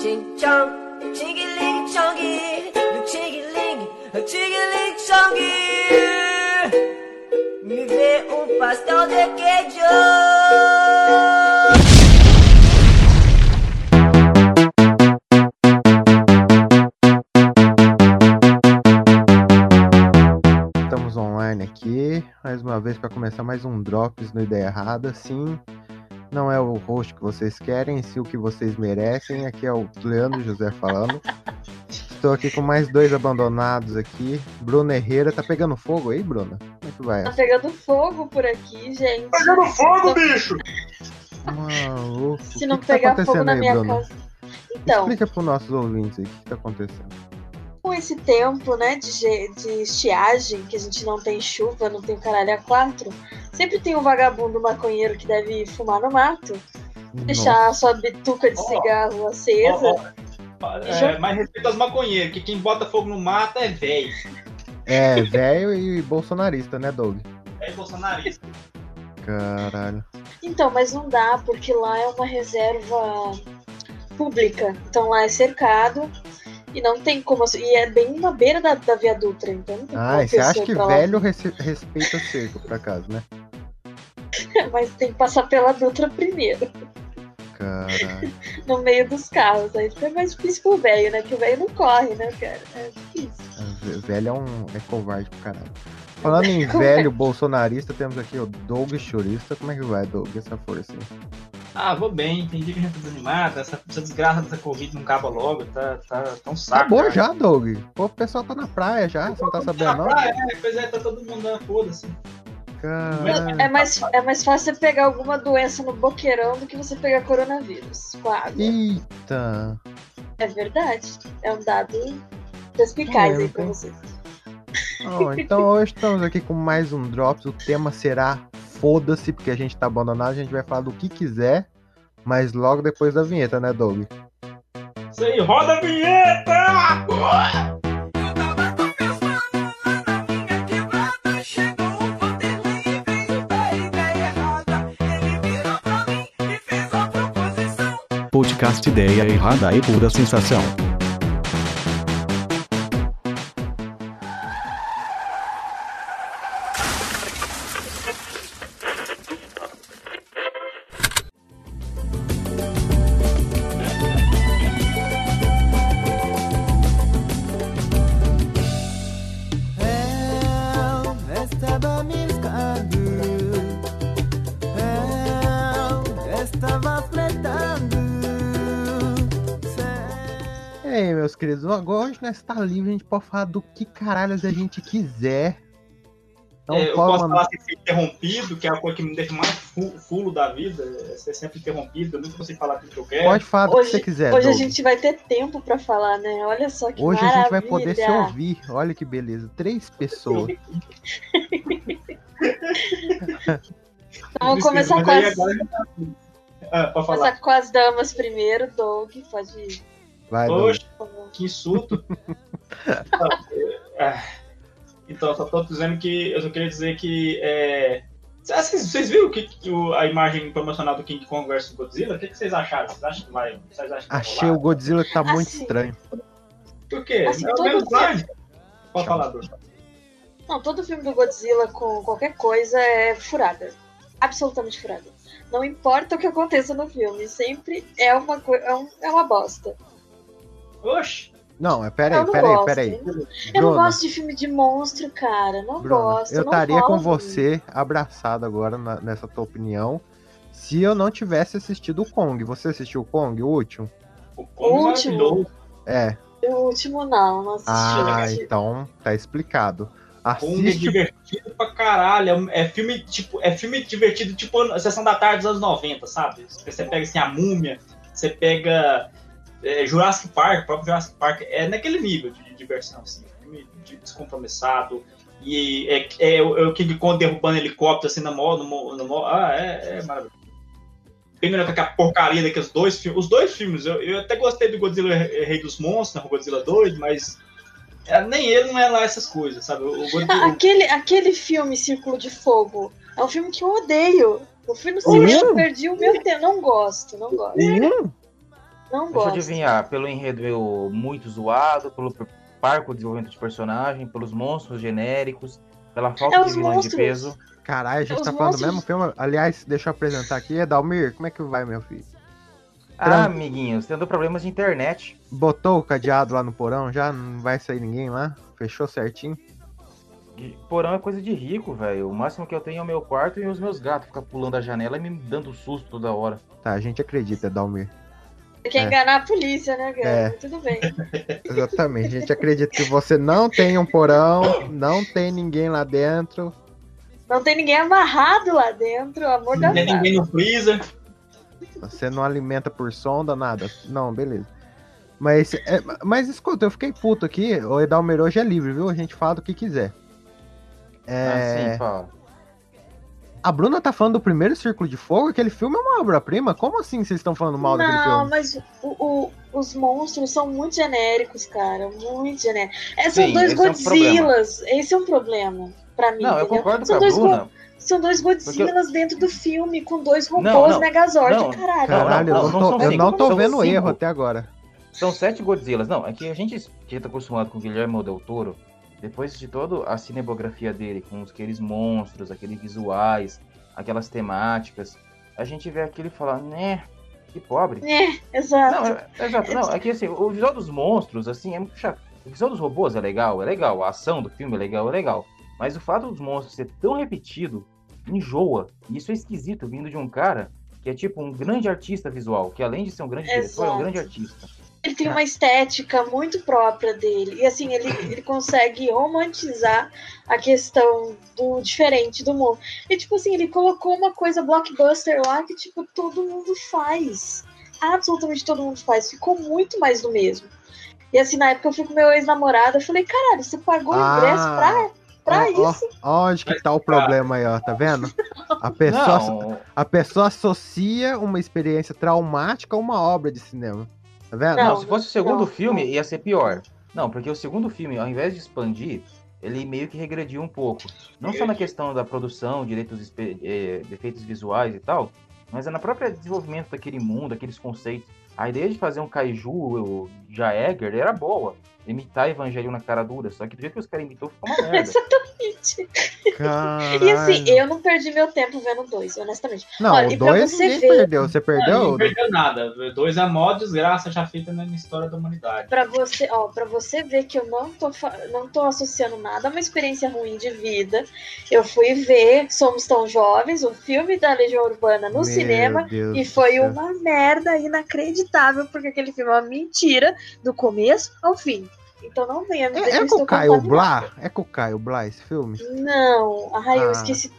Ching chong, chingy-ling chongy, do chingy-ling, chingy-ling chongy. Me vê um pastel de queijo. Mais uma vez para começar mais um Drops no Ideia Errada. Sim, não é o host que vocês querem, sim o que vocês merecem. Aqui é o Leandro José falando. Estou aqui com mais dois abandonados aqui. Bruna Herrera, tá pegando fogo aí, Bruna? Como é que vai? Tá pegando fogo por aqui, gente. Pegando fogo, bicho! Maluco. Se o não que que pegar tá fogo acontecendo na aí, minha Bruna? casa. Então, Explica para nossos ouvintes aí o que, que tá acontecendo. Com esse tempo, né, de, de estiagem, que a gente não tem chuva, não tem caralho a quatro, sempre tem um vagabundo maconheiro que deve fumar no mato, deixar a sua bituca de Ó. cigarro acesa. Ó, ó, é, mais respeito aos maconheiros, que quem bota fogo no mato é velho. É, velho e bolsonarista, né, Doug? É bolsonarista. Caralho. Então, mas não dá, porque lá é uma reserva pública. Então lá é cercado e não tem como. E é bem na beira da, da Via Dutra, então não tem como Ah, você acha que velho rece- respeita cerco, por acaso, né? Mas tem que passar pela Dutra primeiro, Caralho. no meio dos carros. Aí fica mais difícil pro velho, né? Porque o velho não corre, né, cara? É difícil. Ve- Velho é um é covarde pro caralho. Falando em velho bolsonarista, temos aqui o Doug Churista. Como é que vai, Doug? Essa força aí. Ah, vou bem, entendi que a gente tá desanimado, essa, essa desgraça dessa Covid não acaba logo, tá, tá, tá um saco. Acabou cara. já, Doug. Pô, o pessoal tá na praia já, você não tá sabendo não? Ah, é, pois é, tá todo mundo dando foda-se. Caralho. É mais, é mais fácil você pegar alguma doença no boqueirão do que você pegar coronavírus. Claro. Eita. É verdade. É um dado perspicaz É, aí pra vocês. Ó, então hoje estamos aqui com mais um Drops. O tema será Foda-se, porque a gente tá abandonado, a gente vai falar do que quiser, mas logo depois da vinheta, né, Doug? Isso aí, roda a vinheta! Podcast Ideia Errada e Pura Sensação. Hoje nós tá livre, a gente pode falar do que caralhos a gente quiser. Então É, eu pode posso mandar- falar sem ser interrompido, que é a coisa que me deixa mais fu- fulo da vida, é ser sempre interrompido, eu nunca consigo falar tudo que eu quero. pode falar do que Hoje- você quiser. Hoje a Doug. gente vai ter tempo pra falar, né? Olha só que Hoje a maravilha. gente vai poder se ouvir. Olha que beleza. Três pessoas. Então, vamos começar com aí as, tá- Ah, começar com as damas primeiro. Doug, pode ir. Vai. Oxe, que insulto. Ah, então, só tô dizendo que eu só queria dizer que. É... Vocês, vocês viram que, que o- a imagem promocional do King Kong vs Godzilla? O que, que vocês acharam? Vocês acham que vai. Vocês acham que Achei o Godzilla que tá muito Assim, estranho. Por quê? assim, é o mesmo slide? Pode falar, Bruno. Não, todo filme do Godzilla com qualquer coisa é furada. Absolutamente furada. Não importa o que aconteça no filme, sempre é uma, é um- é uma bosta. Oxe! Não, é peraí, não peraí, gosto. peraí. Eu não gosto de filme de monstro, cara. Não Bruna, gosto. eu estaria com você abraçado agora na- nessa tua opinião. Se eu não tivesse assistido o Kong. Você assistiu o Kong, o último? O Kong é Último. É. O último não, não assisti. Ah, assisti. então tá explicado. Kong é Assiste. divertido pra caralho. É É filme, tipo, é filme divertido, tipo a Sessão da Tarde dos anos 90, sabe? Você pega assim, a múmia, você pega é, Jurassic Park, o próprio Jurassic Park, é naquele nível de, de diversão, assim. Filme de- descompromissado. E é, é, o- é o King Kong derrubando helicóptero assim na mó, no, no mó- Ah, é, é maravilhoso. Bem melhor que aquela porcaria daqueles dois filmes. Os dois filmes, eu, eu até gostei do Godzilla Rei dos Monstros, o Godzilla 2, mas é, nem ele não é lá essas coisas, sabe? O, o Ah, Godzilla, aquele, aquele filme Círculo de Fogo é um filme que eu odeio. Eu fui no cinema, Uhum. perdi o meu tempo. Não gosto, não gosto. Um? Não Deixa eu gosto. adivinhar, pelo enredo eu- muito zoado, pelo parco desenvolvimento de personagem, pelos monstros genéricos, pela falta É, de de peso. Caralho, a gente Os tá falando do mesmo filme. Aliás, deixa eu apresentar aqui. Edalmir, como é que vai, meu filho? Ah, Tran- amiguinhos, tendo problemas de internet. Botou o cadeado lá no porão já? Não vai sair ninguém lá? Fechou certinho? Porão é coisa de rico, velho. O máximo que eu tenho é o meu quarto e os meus gatos ficam pulando a janela e me dando susto toda hora. Tá, a gente acredita, Edalmir. Você quer É. enganar a polícia, né, cara? É. Tudo bem. Exatamente. A gente acredita que você não tem um porão, não tem ninguém lá dentro. Não tem ninguém amarrado lá dentro, amor da Não tem ninguém no freezer. Você não alimenta por sonda, nada. Não, beleza. Mas, é, mas escuta, eu fiquei puto aqui. O Edalmir hoje é livre, viu? A gente fala do que quiser. É, Assim, fala. A Bruna tá falando do primeiro Círculo de Fogo. Aquele filme é uma obra-prima. Como assim vocês estão falando mal daquele Não, filme? mas o- o- os monstros são muito genéricos, cara. Muito genéricos. É, são Sim, dois esse é um Godzillas. esse é um problema pra mim. Não, eu entendeu? concordo são com a dois Bruna. Go- São dois Godzillas dentro do filme, com dois robôs Não, não, Megazord, não. caralho. Caralho, não, eu não não tô, eu não tô vendo cinco. erro até agora. São sete Godzillas. Não, é que a gente que tá acostumado com o Guilherme Del Toro, depois de toda a cinebiografia dele, com aqueles monstros, aqueles visuais, aquelas temáticas, a gente vê aquilo e fala, né, que pobre. É, exato. Não, é, é exato, não, é que assim, o visual dos monstros, assim, é muito chato. O visual dos robôs é legal, é legal, a ação do filme é legal, é legal. Mas o fato dos monstros ser tão repetido, enjoa. E isso é esquisito, vindo de um cara que é tipo um grande artista visual, que além de ser um grande diretor, é um grande artista. Ele tem uma estética muito própria dele. E assim, ele, ele consegue romantizar a questão do diferente do mundo. E tipo assim, ele colocou uma coisa blockbuster lá que, tipo, todo mundo faz. Absolutamente todo mundo faz. Ficou muito mais do mesmo. E assim, na época eu fui com meu ex-namorado, eu falei, caralho, você pagou o ingresso pra, pra Ó, ó, isso? ó onde que tá o problema aí, ó, tá vendo? A pessoa, Não, a pessoa associa uma experiência traumática a uma obra de cinema. Tá vendo? não, Não, se fosse o segundo não, filme, não. ia ser pior. Não, porque o segundo filme, ao invés de expandir, ele meio que regrediu um pouco. Não só na questão da produção, direitos, eh, defeitos visuais e tal, mas é na própria desenvolvimento daquele mundo, aqueles conceitos. A ideia de fazer um kaiju o Jaeger era boa. Imitar Evangelho na cara dura, só que do jeito que os caras imitou ficou uma merda. Exatamente. Caralho. E assim, eu não perdi meu tempo vendo dois, honestamente. Não, Olha, o e pra dois você ninguém ver- perdeu. Você Não, perdeu? não perdeu nada. Dois é a maior desgraça já feita na história da humanidade. Pra você, ó, para você ver que eu não tô, fa- não tô associando nada a uma experiência ruim de vida, eu fui ver Somos Tão Jovens, o filme da Legião Urbana no Meu cinema, Deus e foi céu. uma merda inacreditável, porque aquele filme é uma mentira do começo ao fim. Então não venha me dizer É, que é eu com estou o Caio. Blá? É com o Caio Blá esse filme? Não, ai, eu Ah. esqueci.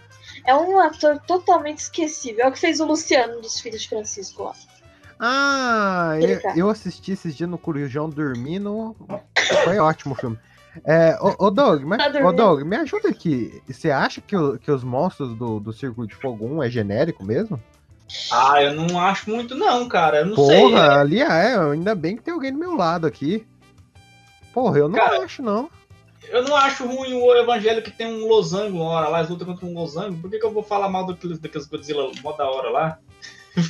É um ator totalmente esquecível. É o que fez o Luciano dos Filhos de Francisco lá. Ah, eu, tá. eu assisti esses dias no Corujão dormindo. Foi ótimo o filme. É, ô, ô Doug, mas, Tá ô? Doug, me ajuda aqui. Você acha que, o- que os monstros do, do Círculo de Fogo 1 é genérico mesmo? Ah, eu não acho muito, não, cara. Eu não sei. Porra, ali é, ainda bem que tem alguém do meu lado aqui. Porra, eu não Cara, acho, não. Eu não acho ruim o evangelho que tem um losango uma hora lá, eles lutam contra um losango. Por que, que eu vou falar mal daqueles, daqueles Godzilla mó da hora lá?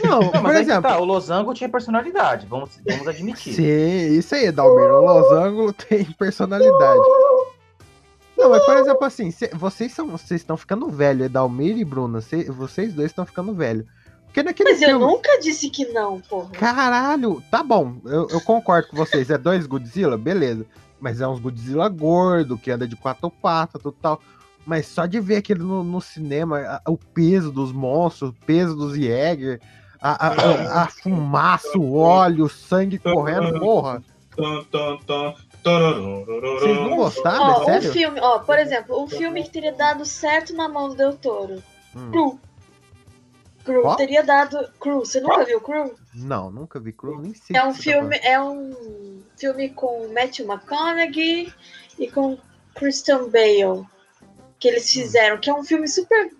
Não, Não, por mas aí que exemplo. tá, o Losango tinha personalidade, vamos, vamos admitir. Sim, isso aí, Dalmir. O losango tem personalidade. Não, mas por exemplo assim, cê- vocês são, vocês estão ficando velho, Edalmir e Bruna, cê- vocês dois estão ficando velho. Porque naquele Mas eu filme, nunca disse que não, porra. caralho, tá bom, eu, eu concordo com vocês, é dois Godzilla, beleza. Mas é uns Godzilla gordo, que anda de quatro patas, tudo tal. Mas só de ver aquele no, no cinema, a- o peso dos monstros, o peso dos Jäger, a, a, a- fumaça, o óleo, o sangue correndo, porra. Vocês não gostaram, Ó, é um sério? filme, ó, por exemplo, um filme que teria dado certo na mão do Del Toro. Hum. Qual? teria dado. Cru, você nunca viu Cru? Não, nunca vi Cru, nem sei. É um tá filme, é um filme com Matthew McConaughey e com Christian Bale que eles fizeram, que é um filme super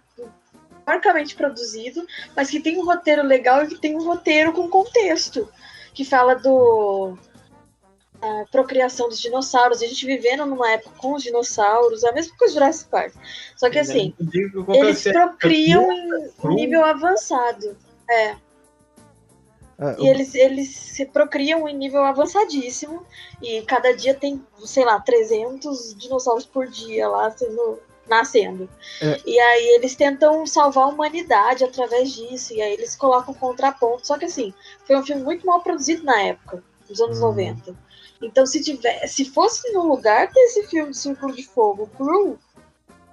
porcamente produzido, mas que tem um roteiro legal e que tem um roteiro com contexto, que fala do a procriação dos dinossauros, a gente vivendo numa época com os dinossauros, a mesma coisa do Jurassic Park. Só que assim, eles procriam em nível avançado. É. Ah, E eles, eles se procriam em nível avançadíssimo. E cada dia tem, sei lá, 300 dinossauros por dia lá sendo, nascendo. É. E aí eles tentam salvar a humanidade através disso. E aí eles colocam contraponto. Só que assim, foi um filme muito mal produzido na época, nos anos Hum. 90. Então se tiver, se fosse no lugar desse filme Círculo de Fogo, Crew,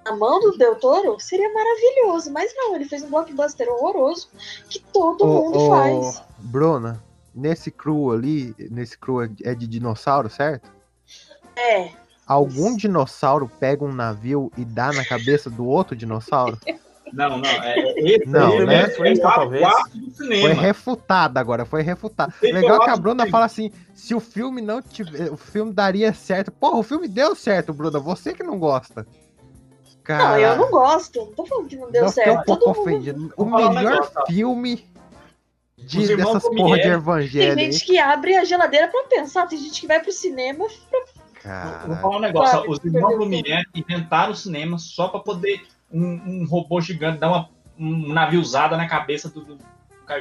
na mão do Del Toro, seria maravilhoso. Mas não, ele fez um blockbuster horroroso que todo Ô, mundo ô, faz. Bruna, nesse crew ali, nesse crew é de dinossauro, certo? É. Algum dinossauro pega um navio e dá na cabeça do outro dinossauro? Não, não. É, é, esse Não, né? é, é o Talvez. quarto do Foi cinema. refutado agora, foi refutado. Tem Legal que que a Bruna fala assim: se o filme não tiver. O filme daria certo. Porra, o filme deu certo, Bruna. Você que não gosta. Cara, Não, eu não gosto. Não tô falando que não deu fiquei um certo. pouco Todo mundo... ofendido. O Vou um melhor filme de, dessas porra de. Tem evangelho, hein? gente que abre a geladeira pra pensar. Tem gente que vai pro cinema. Vou Cara, falar um negócio. Claro, Os irmãos Lumière inventaram o cinema só pra poder um, um robô gigante dar uma um naviozada na cabeça do. do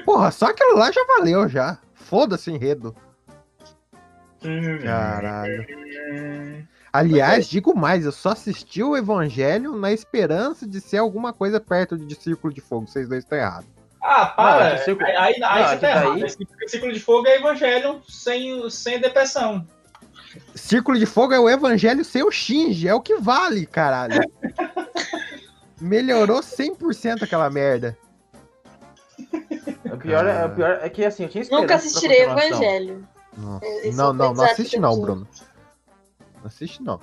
porra, só aquilo lá já valeu já. Foda-se o enredo. Caralho. Aliás, digo mais, eu só assisti o Evangelho na esperança de ser alguma coisa perto de Círculo de Fogo. Vocês dois estão errados. Ah, para. Não, é círculo- Aí, aí, Não, aí é você que tá errado. daí- ciclo de fogo é Evangelion sem, sem depressão. Círculo de Fogo é o Evangelho sem o Shinji, é o que vale, caralho. Melhorou 100% aquela merda. O pior, é, o pior é que assim, eu tinha esperança Nunca assistirei. Evangelho. Nossa. Esse Não, não, não assiste eu não. Bruno. Não assiste não.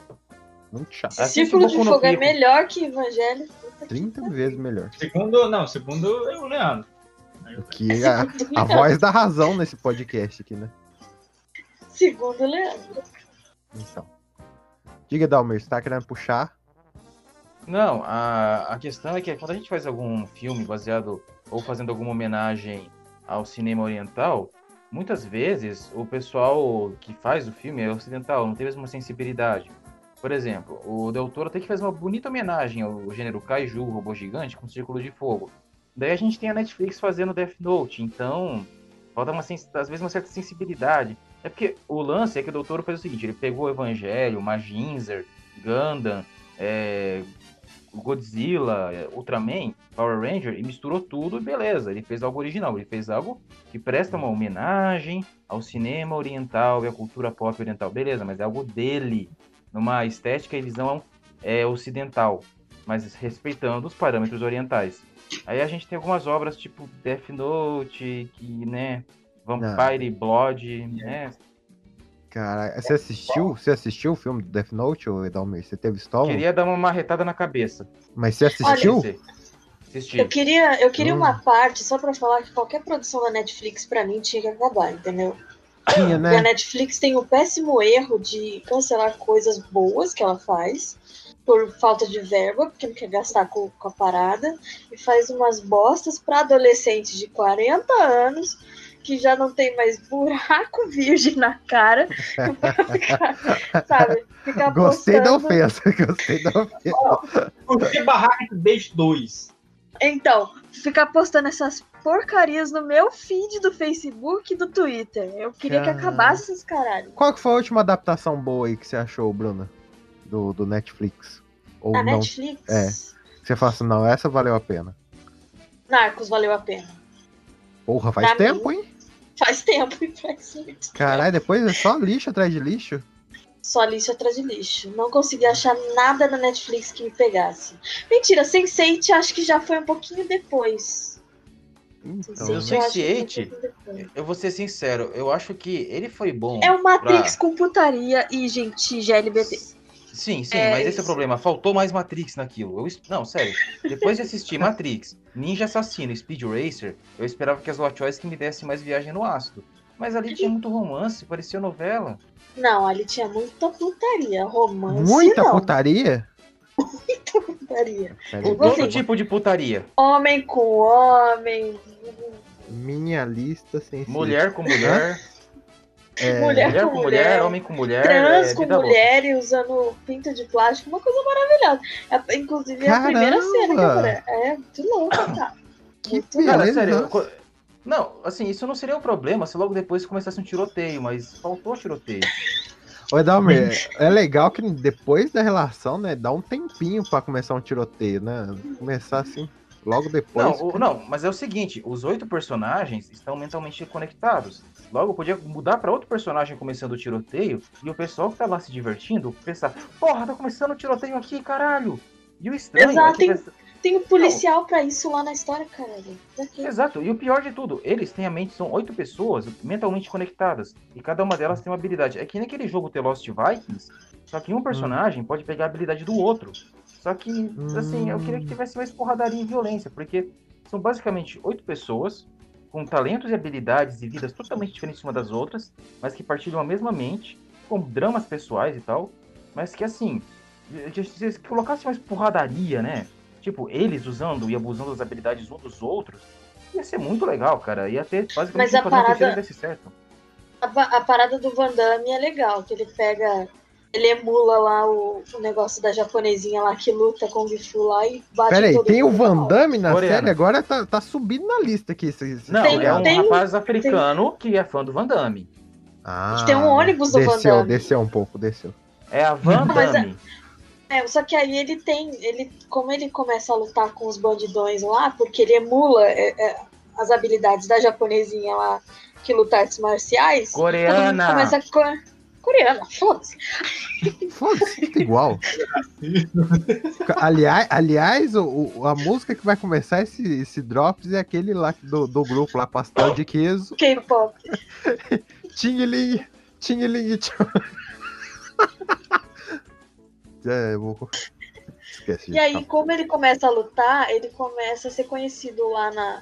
Muito chato. Círculo de Fogo é melhor que Evangelho. Puta que 30 pariu. vezes melhor. Segundo, não, segundo é o Leandro. Que a, a voz da razão nesse podcast aqui, né? Segundo o Leandro. Então. Diga, Dalmer, você tá querendo puxar? Não, a, a questão é que quando a gente faz algum filme baseado ou fazendo alguma homenagem ao cinema oriental, muitas vezes o pessoal que faz o filme é ocidental, não tem a mesma sensibilidade. Por exemplo, o Del Toro tem que fazer uma bonita homenagem ao gênero kaiju, robô gigante, com círculo de fogo. Daí a gente tem a Netflix fazendo Death Note, então falta uma, às vezes uma certa sensibilidade. É porque o lance é que o Del Toro fez o seguinte, ele pegou o Evangelho, Majinzer, Gundam, é, Godzilla, é, Ultraman, Power Ranger e misturou tudo e beleza, ele fez algo original, ele fez algo que presta uma homenagem ao cinema oriental e à cultura pop oriental, beleza, mas é algo dele, numa estética e visão é, ocidental, mas respeitando os parâmetros orientais. Aí a gente tem algumas obras tipo Death Note, que, né, Vampire Blood, né, Cara, você assistiu? Você assistiu o filme do Death Note, ô Dalmer? Você teve estômago? queria dar uma marretada na cabeça. Mas você assistiu? Assisti. Assisti. Eu queria, eu queria Hum. uma parte só pra falar que qualquer produção da Netflix pra mim tinha que acabar, entendeu? Tinha, Porque a né? Netflix tem o péssimo erro de cancelar coisas boas que ela faz por falta de verba, porque não quer gastar com, com a parada, e faz umas bostas pra adolescentes de 40 anos que já não tem mais buraco virgem na cara, sabe? Ficar Gostei da postando- ofensa, gostei da ofensa. Por que Barraca de Beijo 2? Então, ficar postando essas porcarias no meu feed do Facebook e do Twitter. Eu queria que acabasse esses caralho. Qual que foi a última adaptação boa aí que você achou, Bruna? Do, do Netflix? Ou Na não? Netflix, é. Você fala assim, não, essa valeu a pena. Narcos valeu a pena. Porra, faz Pra tempo, mim. hein? Faz tempo e faz muito. Caralho, depois é só lixo atrás de lixo. Só lixo atrás de lixo. Não consegui achar nada na Netflix que me pegasse. Mentira, Sense8 acho que já foi um pouquinho depois. Então, Sense8 o eu acho que Sense8, foi um pouquinho depois. Eu vou ser sincero, eu acho que ele foi bom. É o Matrix pra- com putaria e gente GLBT. Sim, sim, É mas esse é o problema. Faltou mais Matrix naquilo. Eu Não, sério. Depois de assistir Matrix, Ninja Assassino e Speed Racer, eu esperava que as Wachowski me dessem mais viagem no ácido. Mas ali tinha muito romance, parecia novela. Não, ali tinha muita putaria. Romance. Muita não. putaria? Muita putaria. Peraí, O deixa que eu- tipo de putaria? Homem com homem. Minha lista sem Mulher com mulher, É, mulher, mulher com com mulher. mulher, homem com mulher, Trans é com vida louca. mulher e usando pinto de plástico, uma coisa maravilhosa. É, inclusive, é a primeira Caramba! cena que aparece. É, muito louco, tá? Que Muito beleza. Cara, sério, Não, assim, isso não seria um problema se logo depois começasse um tiroteio, mas faltou tiroteio. Ô, Dalmer, é legal que depois da relação, né, dá um tempinho pra começar um tiroteio, né? Começar assim, logo depois. Não, o- não, mas é o seguinte, os oito personagens estão mentalmente conectados. Logo, podia mudar pra outro personagem começando o tiroteio e o pessoal que tá lá se divertindo pensar, porra, tá começando o tiroteio aqui, caralho! E o estranho é Exato, que tem- Tem um policial pra isso lá na história, caralho. Daqui. Exato, e o pior de tudo, eles têm a mente, são oito pessoas mentalmente conectadas, e cada uma delas tem uma habilidade. É que nem aquele jogo The Lost Vikings, só que um personagem pode pegar a habilidade do outro. Só que, assim, eu queria que tivesse mais porradaria e violência, porque são basicamente oito pessoas com talentos e habilidades e vidas totalmente diferentes umas das outras, mas que partilham a mesma mente, com dramas pessoais e tal, mas que, assim, se se colocasse mais porradaria, né? Tipo, eles usando e abusando das habilidades uns dos outros, ia ser muito legal, cara. Ia ter basicamente Mas a parada- desse certo. A, a parada do Van Damme é legal, que ele pega. Ele emula lá o, o negócio da japonesinha lá que luta com o Gifu lá e bate Pera aí, todo tem o. Van Damme na Coreano. série? Agora tá, tá subindo na lista aqui. Esse, esse Não, Tem- é um tem- rapaz africano que é fã do Van Damme. Ah, Tem um ônibus do Van desceu, Damme. Desceu um pouco, desceu. É a Van é- Damme. É, só que aí ele tem. Ele, como ele começa a lutar com os bandidões lá, porque ele emula é, é, as habilidades da japonesinha lá que luta artes marciais. Coreana. Começa a. co- Coreana, foda-se. Foda-se, igual. aliás, aliás o, o- a música que vai começar esse, esse Drops é aquele lá do, do grupo lá, Pastel de Queso. K-pop. Tingiling, tchau. É, vou... Esquece. E aí, calma. como ele começa a lutar, ele começa a ser conhecido lá na.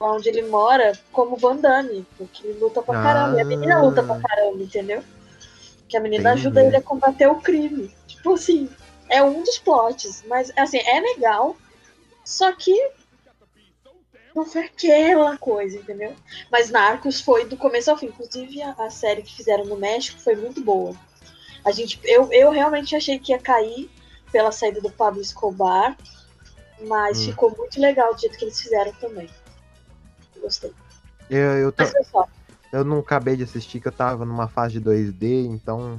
Onde ele mora, como Van Damme, porque ele luta pra caramba. E a menina Ah. luta pra caramba, entendeu? Que a menina Entendi. ajuda ele a combater o crime. Tipo assim, é um dos plots. Mas, assim, é legal. Só que. Não foi aquela coisa, entendeu? Mas Narcos foi do começo ao fim. Inclusive, a, a série que fizeram no México foi muito boa. A gente, eu, eu realmente achei que ia cair pela saída do Pablo Escobar, mas Hum. ficou muito legal do jeito que eles fizeram também. Gostei. Eu, eu, Mas pessoal, eu não acabei de assistir, que eu tava numa fase de 2D, então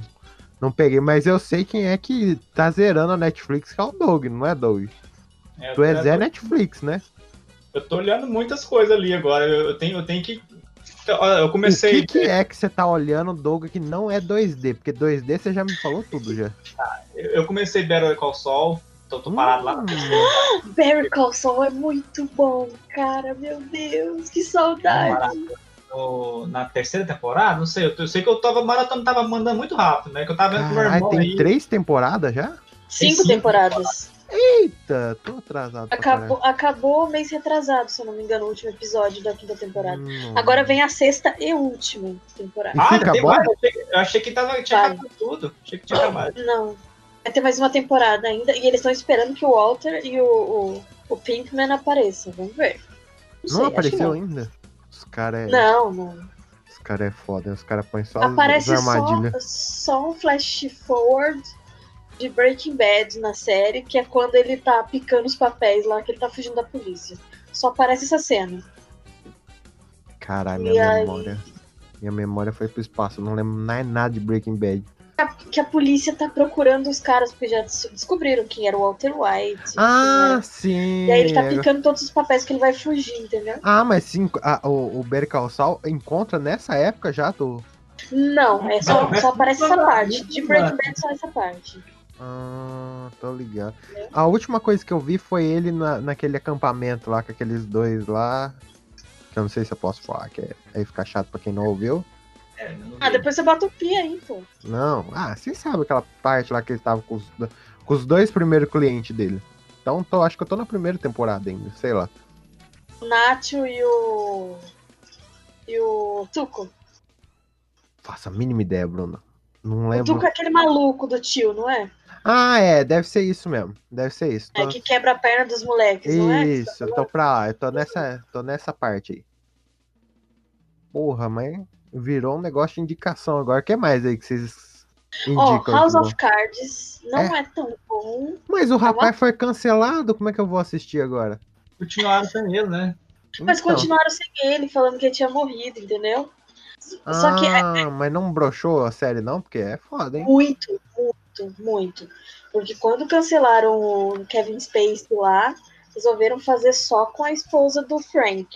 não peguei. Mas eu sei quem é que tá zerando a Netflix, que é o Doug, não é, Doug? É, Tu é eu, Zé tô, Netflix, né? eu tô olhando muitas coisas ali agora. Eu, tenho, eu tenho que. Olha, Eu O comecei. que, que é que você tá olhando, Doug, que não é 2D? Porque 2D você já me falou tudo já. Eu eu comecei Better Call Saul. Tô, tô parado lá. Hum, Barry Call Saul é muito bom, cara. Meu Deus, que saudade. No- na terceira temporada, não sei. Eu, eu sei que eu tava maratona, tava mandando muito rápido, né? Que eu tava vendo com meu irmão tem aí. três temporadas já? Cinco cinco temporadas. Eita, tô atrasado. Acabou, acabou mês retrasado, se eu não me engano, o último episódio da quinta temporada. Hum. Agora vem a sexta e última temporada. Ah, fica tem bom? mais? Eu achei, eu achei que tava, tinha Vai. acabado tudo. Achei que tinha acabado. Não. Vai ter mais uma temporada ainda. E eles estão esperando que o Walter e o, o, o Pinkman apareçam. Vamos ver. Não sei, acho que apareceu não. ainda? Caras é, Não, os cara é foda, os caras põem só Aparece as só, armadilhas. só um flash forward de Breaking Bad na série, que é quando ele tá picando os papéis lá, que ele tá fugindo da polícia. Só aparece essa cena. Caralho, E minha aí? memória. Minha memória foi pro espaço, eu não lembro mais nada de Breaking Bad. Que a polícia tá procurando os caras, porque já des- descobriram quem era o Walter White. Ah, era- sim. E aí ele tá picando todos os papéis que ele vai fugir, entendeu? Ah, mas sim, a- o, o Better Call Saul encontra nessa época já do. Não, é só, só aparece essa parte. De Breaking. Bad só essa parte. Ah, tô ligado. A última coisa que eu vi foi ele na, naquele acampamento lá com aqueles dois lá. Que eu não sei se eu posso falar, que é, aí fica chato pra quem não ouviu. É, Ah, depois você bota o pi aí, pô. Não, ah, vocês sabem aquela parte lá que ele tava com os, com os dois primeiros clientes dele. Então tô, acho que eu tô na primeira temporada ainda, sei lá. O Nacho e o. E o Tuco. Faça a mínima ideia, Bruno. Não O lembro. Tuco é aquele maluco do tio, não é? Ah, é, deve ser isso mesmo. Deve ser isso. É Tô- que quebra a perna dos moleques, não é? Isso, eu tô pra lá, eu tô nessa, tô nessa parte aí. Porra, mas virou um negócio de indicação agora. O que mais aí que vocês Ó, indicam? House de of? Cards não é. tão bom. Mas o rapaz foi cancelado, como é que eu vou assistir agora? Continuaram sem ele, né? Mas Então. continuaram sem ele, falando que ele tinha morrido, entendeu? Só que é Ah, mas não broxou a série, não? Porque é foda, hein? muito, muito, muito. Porque quando cancelaram o Kevin Spacey lá, resolveram fazer só com a esposa do Frank.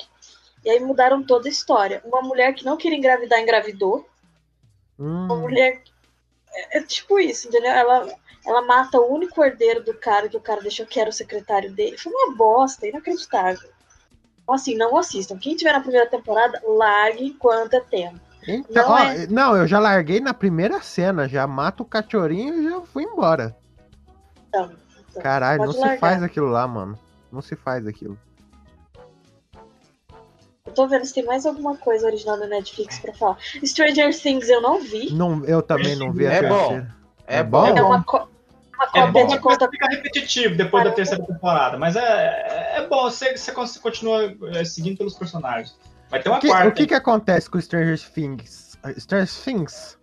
E aí mudaram toda a história. Uma mulher que não queria engravidar, engravidou. Uma Hum, mulher. É, é tipo isso, entendeu? Ela, ela mata o único herdeiro do cara que o cara deixou que era o secretário dele. Foi uma bosta, inacreditável. Então, assim, não assistam. Quem tiver na primeira temporada, largue enquanto é tempo. então, não ó, é- não, eu já larguei na primeira cena, já mato o cachorrinho e já fui embora. Então, então, Caralho, não pode se largar. faz aquilo lá, mano. Não se faz aquilo. Eu tô vendo se tem mais alguma coisa original da Netflix pra falar. Stranger Things eu não vi. Não, eu também não vi a É bom. terceira. É, É bom. É uma, co- uma É cópia bom, de conta. fica repetitivo depois da Caramba. terceira temporada. Mas é, é bom, você, você con- continua é, seguindo pelos personagens. Vai ter uma O que, quarta. o que que acontece com Stranger Things? Stranger Things,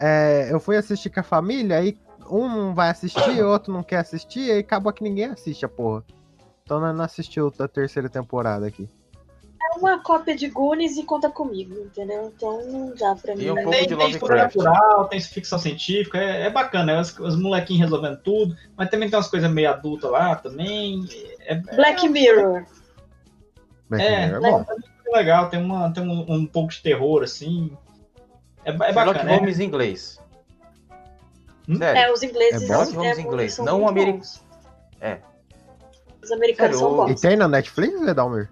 é, eu fui assistir com a família, aí um não vai assistir, outro não quer assistir, aí acaba que ninguém assiste a porra. Então nós não assistiu a terceira temporada aqui. É uma cópia de Goonies e conta comigo, entendeu? Então não dá pra mim. E um pouco Tem, de tem Lovecraft. sobrenatural, tem ficção científica, é, é bacana, os, os molequinhos resolvendo tudo, mas também tem umas coisas meio adultas lá também. É, Black Mirror. Black É, Mirror é bom. é legal, tem, uma, tem um, um pouco de terror, assim. É, é Sherlock bacana. é- Holmes em inglês. Hum? Sério. É, os ingleses. É bom? Sherlock Holmes em inglês, são não muito o ameri- bons. É. Os americanos Sério, são o- E bons. tem na Netflix, né, Dalmer?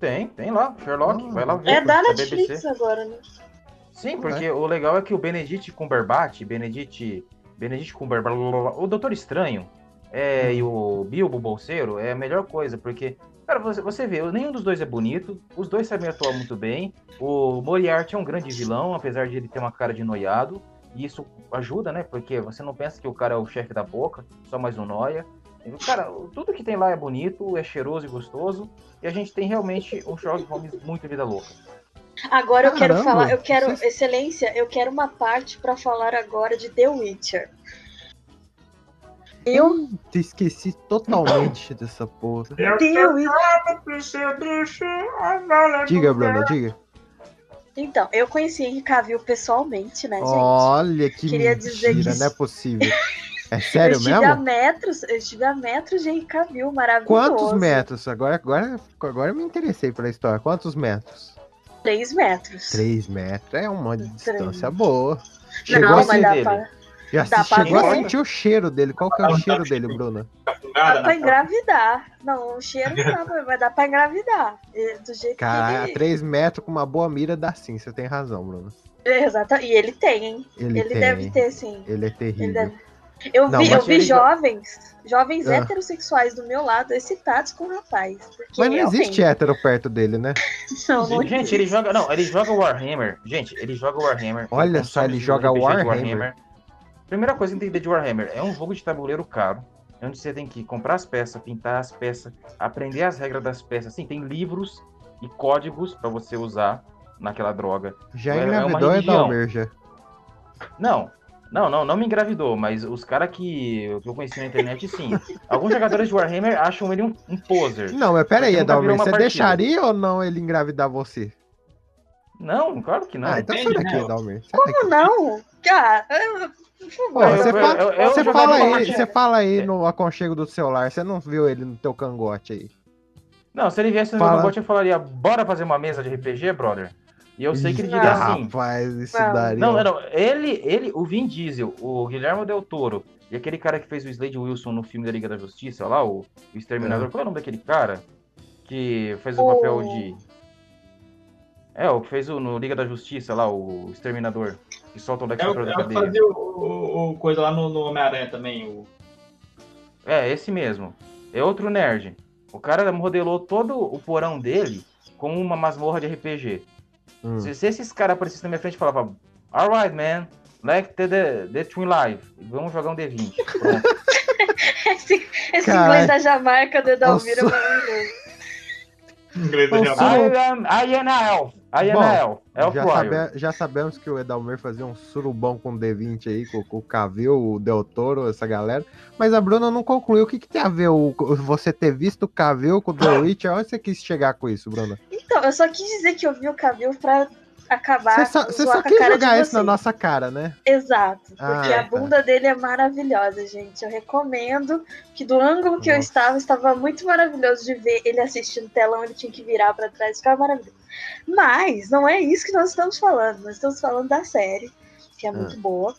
Tem, tem lá, Sherlock, Ah. vai lá ver. É da BBC. Netflix agora, né? Sim, porque o legal é que o Benedict Cumberbatch, Benedict, Benedict Cumberbatch, o Doutor Estranho é, e o Bilbo Bolseiro é a melhor coisa, porque, cara, você, você vê, nenhum dos dois é bonito, os dois sabem atuar muito bem, o Moriarty é um grande vilão, apesar de ele ter uma cara de noiado, e isso ajuda, né, porque você não pensa que o cara é o chefe da boca, só mais um noia. Cara, tudo que tem lá é bonito, é cheiroso e gostoso, e a gente tem realmente um Sherlock Holmes muito vida louca. Agora eu quero Caramba, falar, eu quero, excelência, eu quero uma parte pra falar agora de The Witcher. Eu, Puta, esqueci totalmente dessa porra. The Witcher. Diga, Bruna, diga. Então, eu conheci Henry Cavill pessoalmente, né, gente? Olha que Queria dizer mentira, que- não é possível. É eu sério estive a mesmo? metros, eu estive a metros de Cavill, maravilhoso. Quantos metros? Agora, agora, agora eu me interessei pela história. Quantos metros? Três metros. 3 metros é uma distância boa. Não, Chegou mas dá pra, já dá se- chegou a sentir o cheiro dele. Qual que é o cheiro dele, Bruna? Dá pra engravidar. Não, o cheiro não mas dá pra engravidar. Do jeito Cara, que ele... 3 metros com uma boa mira dá sim, você tem razão, Bruna. Exato. E ele tem, hein? Ele, Ele, tem. deve ter, sim. Ele é terrível. Ele deve- Eu Não, vi, eu vi ele- jovens, jovens Ah. heterossexuais do meu lado excitados com o rapaz. Porque Mas não realmente- existe hétero perto dele, né? Não, não Gente, existe. ele joga. Não, ele joga Warhammer. Gente, ele joga Warhammer. Olha Ele só, ele joga de Warhammer. Primeira coisa que entender de Warhammer é um jogo de tabuleiro caro. Onde você tem que comprar as peças, pintar as peças, aprender as regras das peças. Sim, tem livros e códigos pra você usar naquela droga. Já É- é uma engravidou é religião. Dalmer já. Não, não, não, não me engravidou, mas os caras que, que eu conheci na internet, sim. Alguns jogadores de Warhammer acham ele um, um poser. Não, mas pera aí, uma você partida. deixaria ou não ele engravidar você? Não, claro que não. ah, então sai daqui, né? Daqui. Como não? Cara, eu- por favor. eu- você, eu- fa- eu- eu você fala aí, você fala aí É. no aconchego do celular, você não viu ele no teu cangote aí. Não, se ele viesse no Fala. meu bot, eu falaria, bora fazer uma mesa de RPG, brother? E eu sei que ele diria Não. assim. Rapaz, isso Não. daria. Não, não. Ele, ele, o Vin Diesel, o Guilherme Del Toro e aquele cara que fez o Slade Wilson no filme da Liga da Justiça, lá, o, o Exterminador. É. Qual é o nome daquele cara? Que fez o O- papel de. É, o que fez o, no Liga da Justiça lá, o Exterminador. Que solta o Lex É o, Luthor da é o que cadeia. fazia o, o- o coisa lá no, no Homem-Aranha também. O... É, esse mesmo. É outro nerd. O cara modelou todo o porão dele como uma masmorra de RPG. Hum. Se, se esses caras aparecessem na minha frente e falavam, alright, man, like the, the, the Twin Live, vamos jogar um D20. Pronto. Esse, esse inglês da Jamaica do Edalmiro é maravilhoso. Inglês sou- I am, I am a elf. Aí é Bom, na El, El já, sabe- já sabemos que o Edalmer fazia um surubão com o D20 aí, com, com o Cavil, o Del Toro, essa galera. Mas a Bruna não concluiu. O que, que tem a ver o, você ter visto o Cavil com o The Witcher? Onde você quis chegar com isso, Bruna? Então, eu só quis dizer que eu vi o Cavill pra acabar Você só, só cara jogar isso na nossa cara, né? Exato, porque Ah, a bunda dele é maravilhosa, gente. Eu recomendo que do ângulo que eu Nossa. estava, estava muito maravilhoso de ver ele assistindo telão, ele tinha que virar pra trás, ficava maravilhoso. Mas não é isso que nós estamos falando, nós estamos falando da série, que é muito boa.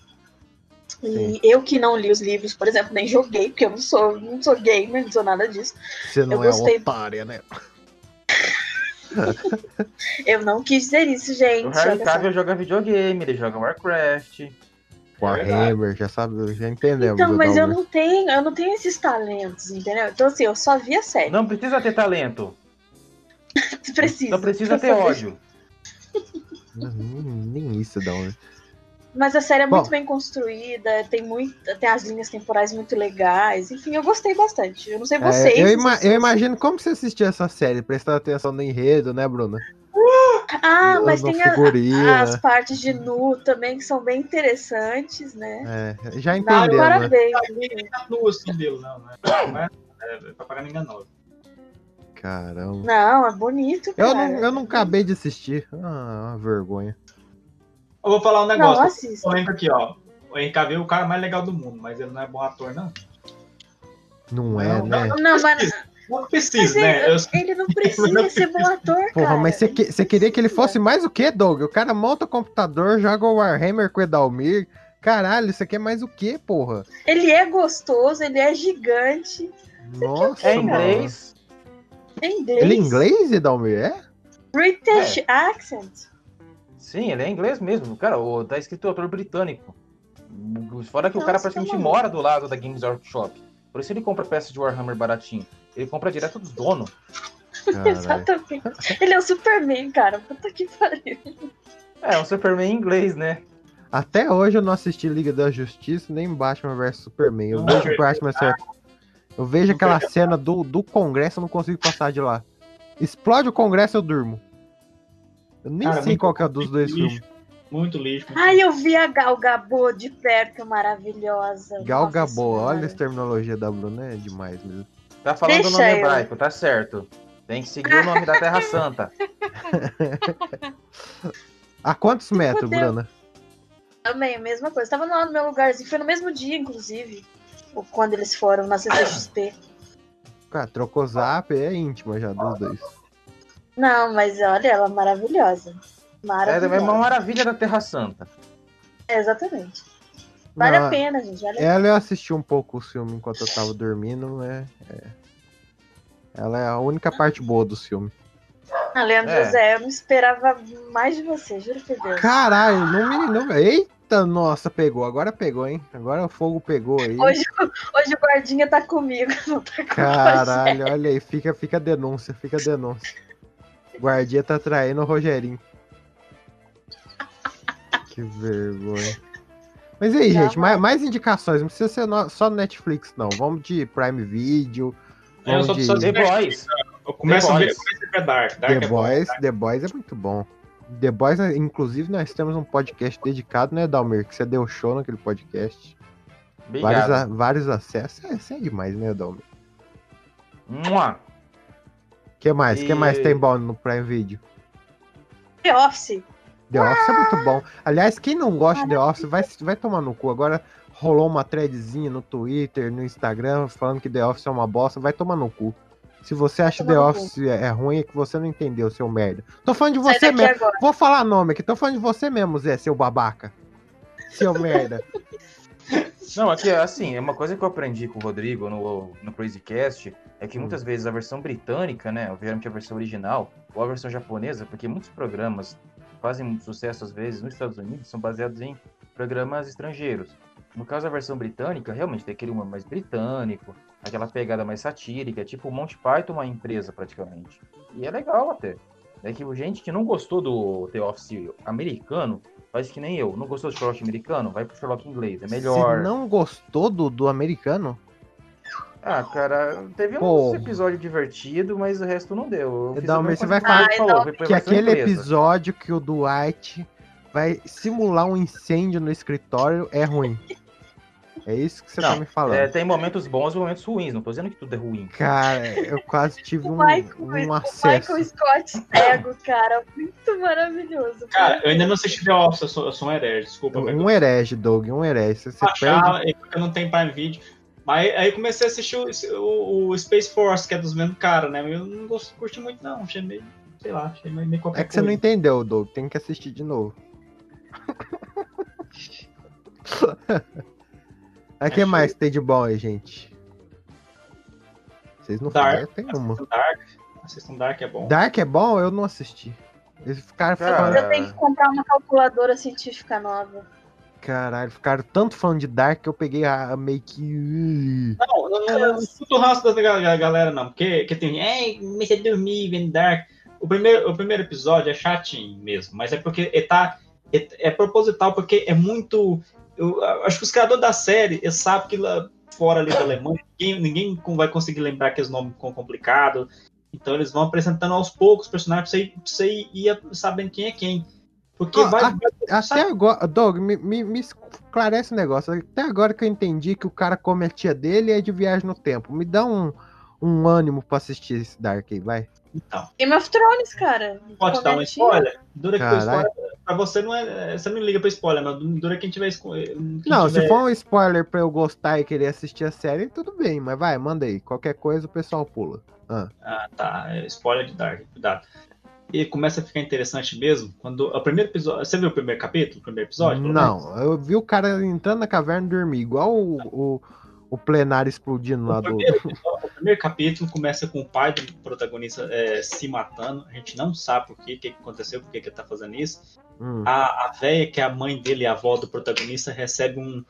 E Sim. eu que não li os livros, por exemplo, nem joguei, porque eu não sou, não sou gamer, não sou nada disso. Você não é gostei. otária, né? Eu não quis dizer isso, gente. O Harry. Cavill joga videogame, ele joga Warcraft. Warhammer, já sabe, já entendemos. Então, mas eu não tenho, eu não tenho esses talentos, entendeu? Então, assim, eu só vi a série. Não precisa ter talento, Precisa. só precisa ter ódio. Nem, nem isso, Edalmer. Mas a série é Bom. muito bem construída, tem, muito, tem as linhas temporais muito legais. Enfim, eu gostei bastante. Eu não sei É, vocês. eu, não ima- eu se- imagino como você assistiu essa série, prestando atenção no enredo, né, Bruna? Ah, mas no tem a- as partes de nu também que são bem interessantes, né? É, já Não, entendemos. né? parabéns. Tá nu assim dele, não, né? Não é, é propaganda enganosa. Caramba. Não, é bonito, Eu cara. não, eu não acabei de assistir. Ah, uma vergonha. Eu vou falar um Não, negócio. assista. polêmica aqui, ó. O Henry Cavill é o cara mais legal do mundo, mas ele não é bom ator, não. Não é, Não, né? Não, mas, Não precisa, né? ele, Eu, ele não precisa ser bom ator, Porra, cara. mas você, que- queria que ele fosse mais o quê, Doug? O cara monta o computador, joga o Warhammer com o Edalmir. Caralho, isso aqui é mais o quê, porra? Ele é gostoso, ele é gigante. Nossa, É mano. inglês. É inglês. Ele é inglês, Edalmir? É? British accent. Sim, ele é inglês mesmo. Cara, o, tá escrito autor britânico. Fora que o cara Nossa, praticamente mora do lado da Games Workshop. Por isso ele compra peças de Warhammer baratinho. Ele compra direto dos donos. Exatamente. Ele é o Superman, cara. Puta que pariu. É, um Superman em inglês, né? Até hoje eu não assisti Liga da Justiça nem Batman vs Superman. Eu Não, vejo Batman vs Eu vejo aquela cena do, do Congresso, eu não consigo passar de lá. Explode o Congresso, eu durmo. Eu nem Cara, sei muito- qual que é dos dois lixo. filmes. muito lixo. Ai, eu vi a Gal Gadot de perto, maravilhosa. Gal Nossa Gabô, olha essa terminologia da Bruna, é demais mesmo. Tá falando o Deixa nome eu. hebraico, tá certo. Tem que seguir o nome da Terra Santa. A quantos metros. Bruna? Também, a mesma coisa. Tava lá no meu lugarzinho. Foi no mesmo dia, inclusive. ou Quando eles foram na CCXP. Cara, trocou zap, é íntima já dos dois. Não, mas olha, ela é maravilhosa. É Maravilhosa. uma maravilha da Terra Santa. É, exatamente. Vale Não, a pena, gente. Vale a pena. Ela eu assisti um pouco o filme enquanto eu tava dormindo, né? É. Ela é a única parte boa do filme. Ah, Leandro É. José, eu não esperava mais de você, juro por Deus. Caralho, não me. Não, eita, nossa, pegou. Agora pegou, hein? Agora o fogo pegou aí. Hoje, hoje o guardinha tá comigo, não tá com você. Caralho, olha aí, fica, fica a denúncia, fica a denúncia. O guardia tá traindo o Rogerinho. Que vergonha. Mas e aí, Não, gente, mais, mais indicações. Não precisa ser no- só no Netflix, não. Vamos de Prime Video. Eu Vamos só- de só- The Boys. Eu começo a ver, eu começo a ver Dark. Dark The é bom. Boys. The Boys é muito bom. The Boys, inclusive, nós temos um podcast dedicado, né, Dalmir? Que você deu show naquele podcast. Vários, Obrigado. a- vários acessos. É, é demais, né, Dalmir? Mua. O que mais? O que E- mais tem bom no Prime Video? The Office. The Office é muito bom. Aliás, quem não gosta de The Office vai, vai tomar no cu. Agora rolou uma threadzinha no Twitter, no Instagram, falando que The Office é uma bosta. Vai tomar no cu. Se você acha The Office é ruim, é que você não entendeu, seu merda. Tô falando de você mesmo. agora. Vou falar nome aqui. Tô falando de você mesmo, Zé, seu babaca. Seu merda. Não, aqui, assim, é uma coisa que eu aprendi com o Rodrigo no, no Crazycast é que muitas vezes a versão britânica, né, obviamente a versão original, ou a versão japonesa, porque muitos programas fazem muito sucesso às vezes nos Estados Unidos, são baseados em programas estrangeiros. No caso, a versão britânica, realmente tem aquele humor mais britânico, aquela pegada mais satírica, tipo o Monty Python, uma empresa praticamente. E é legal até. É que gente que não gostou do The Office americano, faz que nem eu. Não gostou do Sherlock americano? Vai pro Sherlock inglês, é melhor. Se não gostou do, do americano, Ah, cara, teve Pô. uns episódios divertidos, mas o resto não deu. Eu Não, mas você vai falar que você falou, Que aquele empresa. episódio que o Dwight vai simular um incêndio no escritório é ruim. É isso que você tá Não, me falando. É, tem momentos bons e momentos ruins, não tô dizendo que tudo é ruim. Cara, eu quase tive O um, Michael, um o acesso. Michael Scott cego, cara. Muito maravilhoso. Cara, eu ainda não assisti The Office, eu sou, eu sou um herege, desculpa. mas Um herege, Doug, um herege. Você, você perde. achar, é porque eu não tenho Prime Video. Mas aí eu comecei a assistir o, o- o Space Force, que é dos mesmos caras, né? Eu não gosto, curti muito, não. Achei meio, sei lá, achei meio, meio qualquer É que você não coisa. entendeu, Doug. Tem que assistir de novo. O que mais tem de bom aí, gente? Vocês não Dark. tem uma. Assistam Dark. Assistam Dark é bom. Dark é bom? Eu não assisti. Eles ficaram Cara, falando. Eu tenho que comprar uma calculadora científica nova. Caralho, ficaram tanto falando de Dark que eu peguei a, meio que. Não, não, não, escuta o ranço da ga- ga- galera, não. Porque que tem. É, comecei a dormir vendo Dark. O primeiro, o primeiro episódio é chatinho mesmo, mas é porque é, tá, é, é proposital, porque é muito. Eu acho que os criadores da série eles sabem que lá fora ali da Alemanha ninguém, ninguém vai conseguir lembrar aqueles nomes com- complicados. Então eles vão apresentando aos poucos os personagens pra você, ir- pra você ir, sabendo quem é quem. Porque Ah, vai. ah, Até agora, Doug, me, me, me esclarece o negócio. Até agora que eu entendi que o cara come a tia dele e é de viagem no tempo. Me dá um, um ânimo pra assistir esse Dark aí, vai. Então, Game of Thrones, cara. pode dar um spoiler? Dura que spoiler. Pra você não é. Você não liga pra spoiler, mas dura quem tiver. quem Não, se tiver- for um spoiler pra eu gostar e querer assistir a série, tudo bem, mas vai, manda aí. Qualquer coisa o pessoal pula. Ah, tá. É spoiler de Dark, cuidado. E começa a ficar interessante mesmo quando. O primeiro episódio. Você viu o primeiro capítulo? O primeiro episódio? Não, eu vi o cara entrando na caverna e dormir, igual o, o, o plenário explodindo lá O do. primeiro, episódio- o primeiro capítulo começa com o pai do protagonista é, se matando. A gente não sabe por quê, o que aconteceu, por que que ele tá fazendo isso. Hum. A, a véia, que é a mãe dele e a avó do protagonista, recebe um.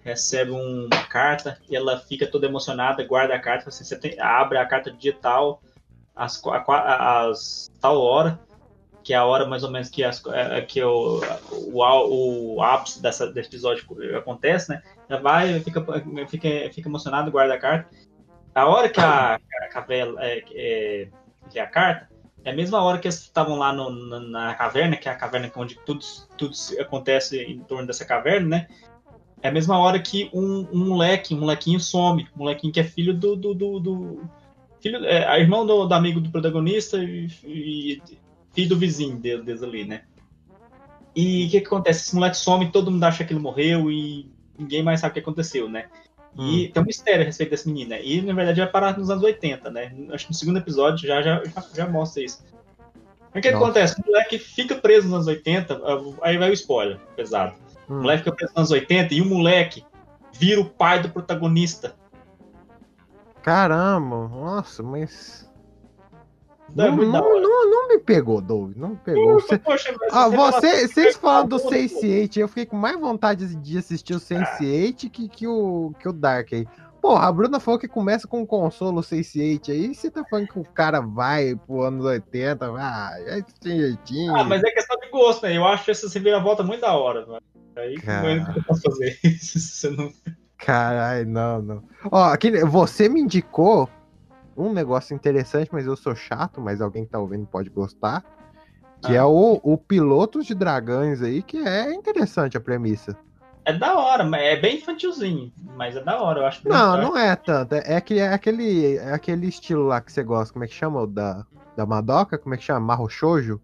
Recebe um- uma carta e ela fica toda emocionada, guarda a carta, assim, você tem- abre a carta digital às, às tal hora, que é a hora mais ou menos que, as, é, que o, o, o ápice dessa, desse episódio acontece, né? Ela vai, fica, fica, fica emocionada, guarda a carta. A hora que a, a véia é, é, lê a carta, é a mesma hora que eles estavam lá no- na, na caverna, que é a caverna onde tudo, tudo acontece em torno dessa caverna, né? É a mesma hora que um, um moleque, um molequinho some. Um molequinho que é filho do. do, do, do- filho, é, irmão do, do amigo do protagonista e, e filho do vizinho dele, deles ali, né? E o que, que acontece? Esse moleque some, todo mundo acha que ele morreu e ninguém mais sabe o que aconteceu, né? E tem um mistério a respeito desse menino, né? E na verdade vai parar nos anos 80, né? Acho que no segundo episódio já, já, já, já mostra isso. Mas o que, Nossa. acontece? O moleque fica preso nos anos 80, aí vai o spoiler, pesado. O Hum. moleque fica preso nos anos 80 e o moleque vira o pai do protagonista. Caramba, nossa, mas. Não, é Não, da não, não, não me pegou, Doug. Não me pegou. Você, Poxa, Ah, você vocês falando do Pô, Sense8, eu fiquei com mais vontade de assistir o Sense8 que, que, o, que o Dark aí. Porra, a Bruna falou que começa com o consolo Sense8 aí, você tá falando que o cara vai pro anos 80, ah, já tem jeitinho. Ah, mas é questão de gosto, né? Eu acho essa reviravolta muito da hora, mano. Aí Cara. é que eu posso fazer isso? Você não... Caralho, não, não. Ó, aqui, você me indicou um negócio interessante, mas eu sou chato, mas alguém que tá ouvindo pode gostar. Que Ah. é o, o Pilotos de Dragões aí, que é interessante a premissa. É da hora, mas é bem infantilzinho, mas é da hora, eu acho. Não, não é tanto. É, é que é aquele, é aquele estilo lá que você gosta. Como é que chama? O da, da Madoka? Como é que chama? Marro Shoujo?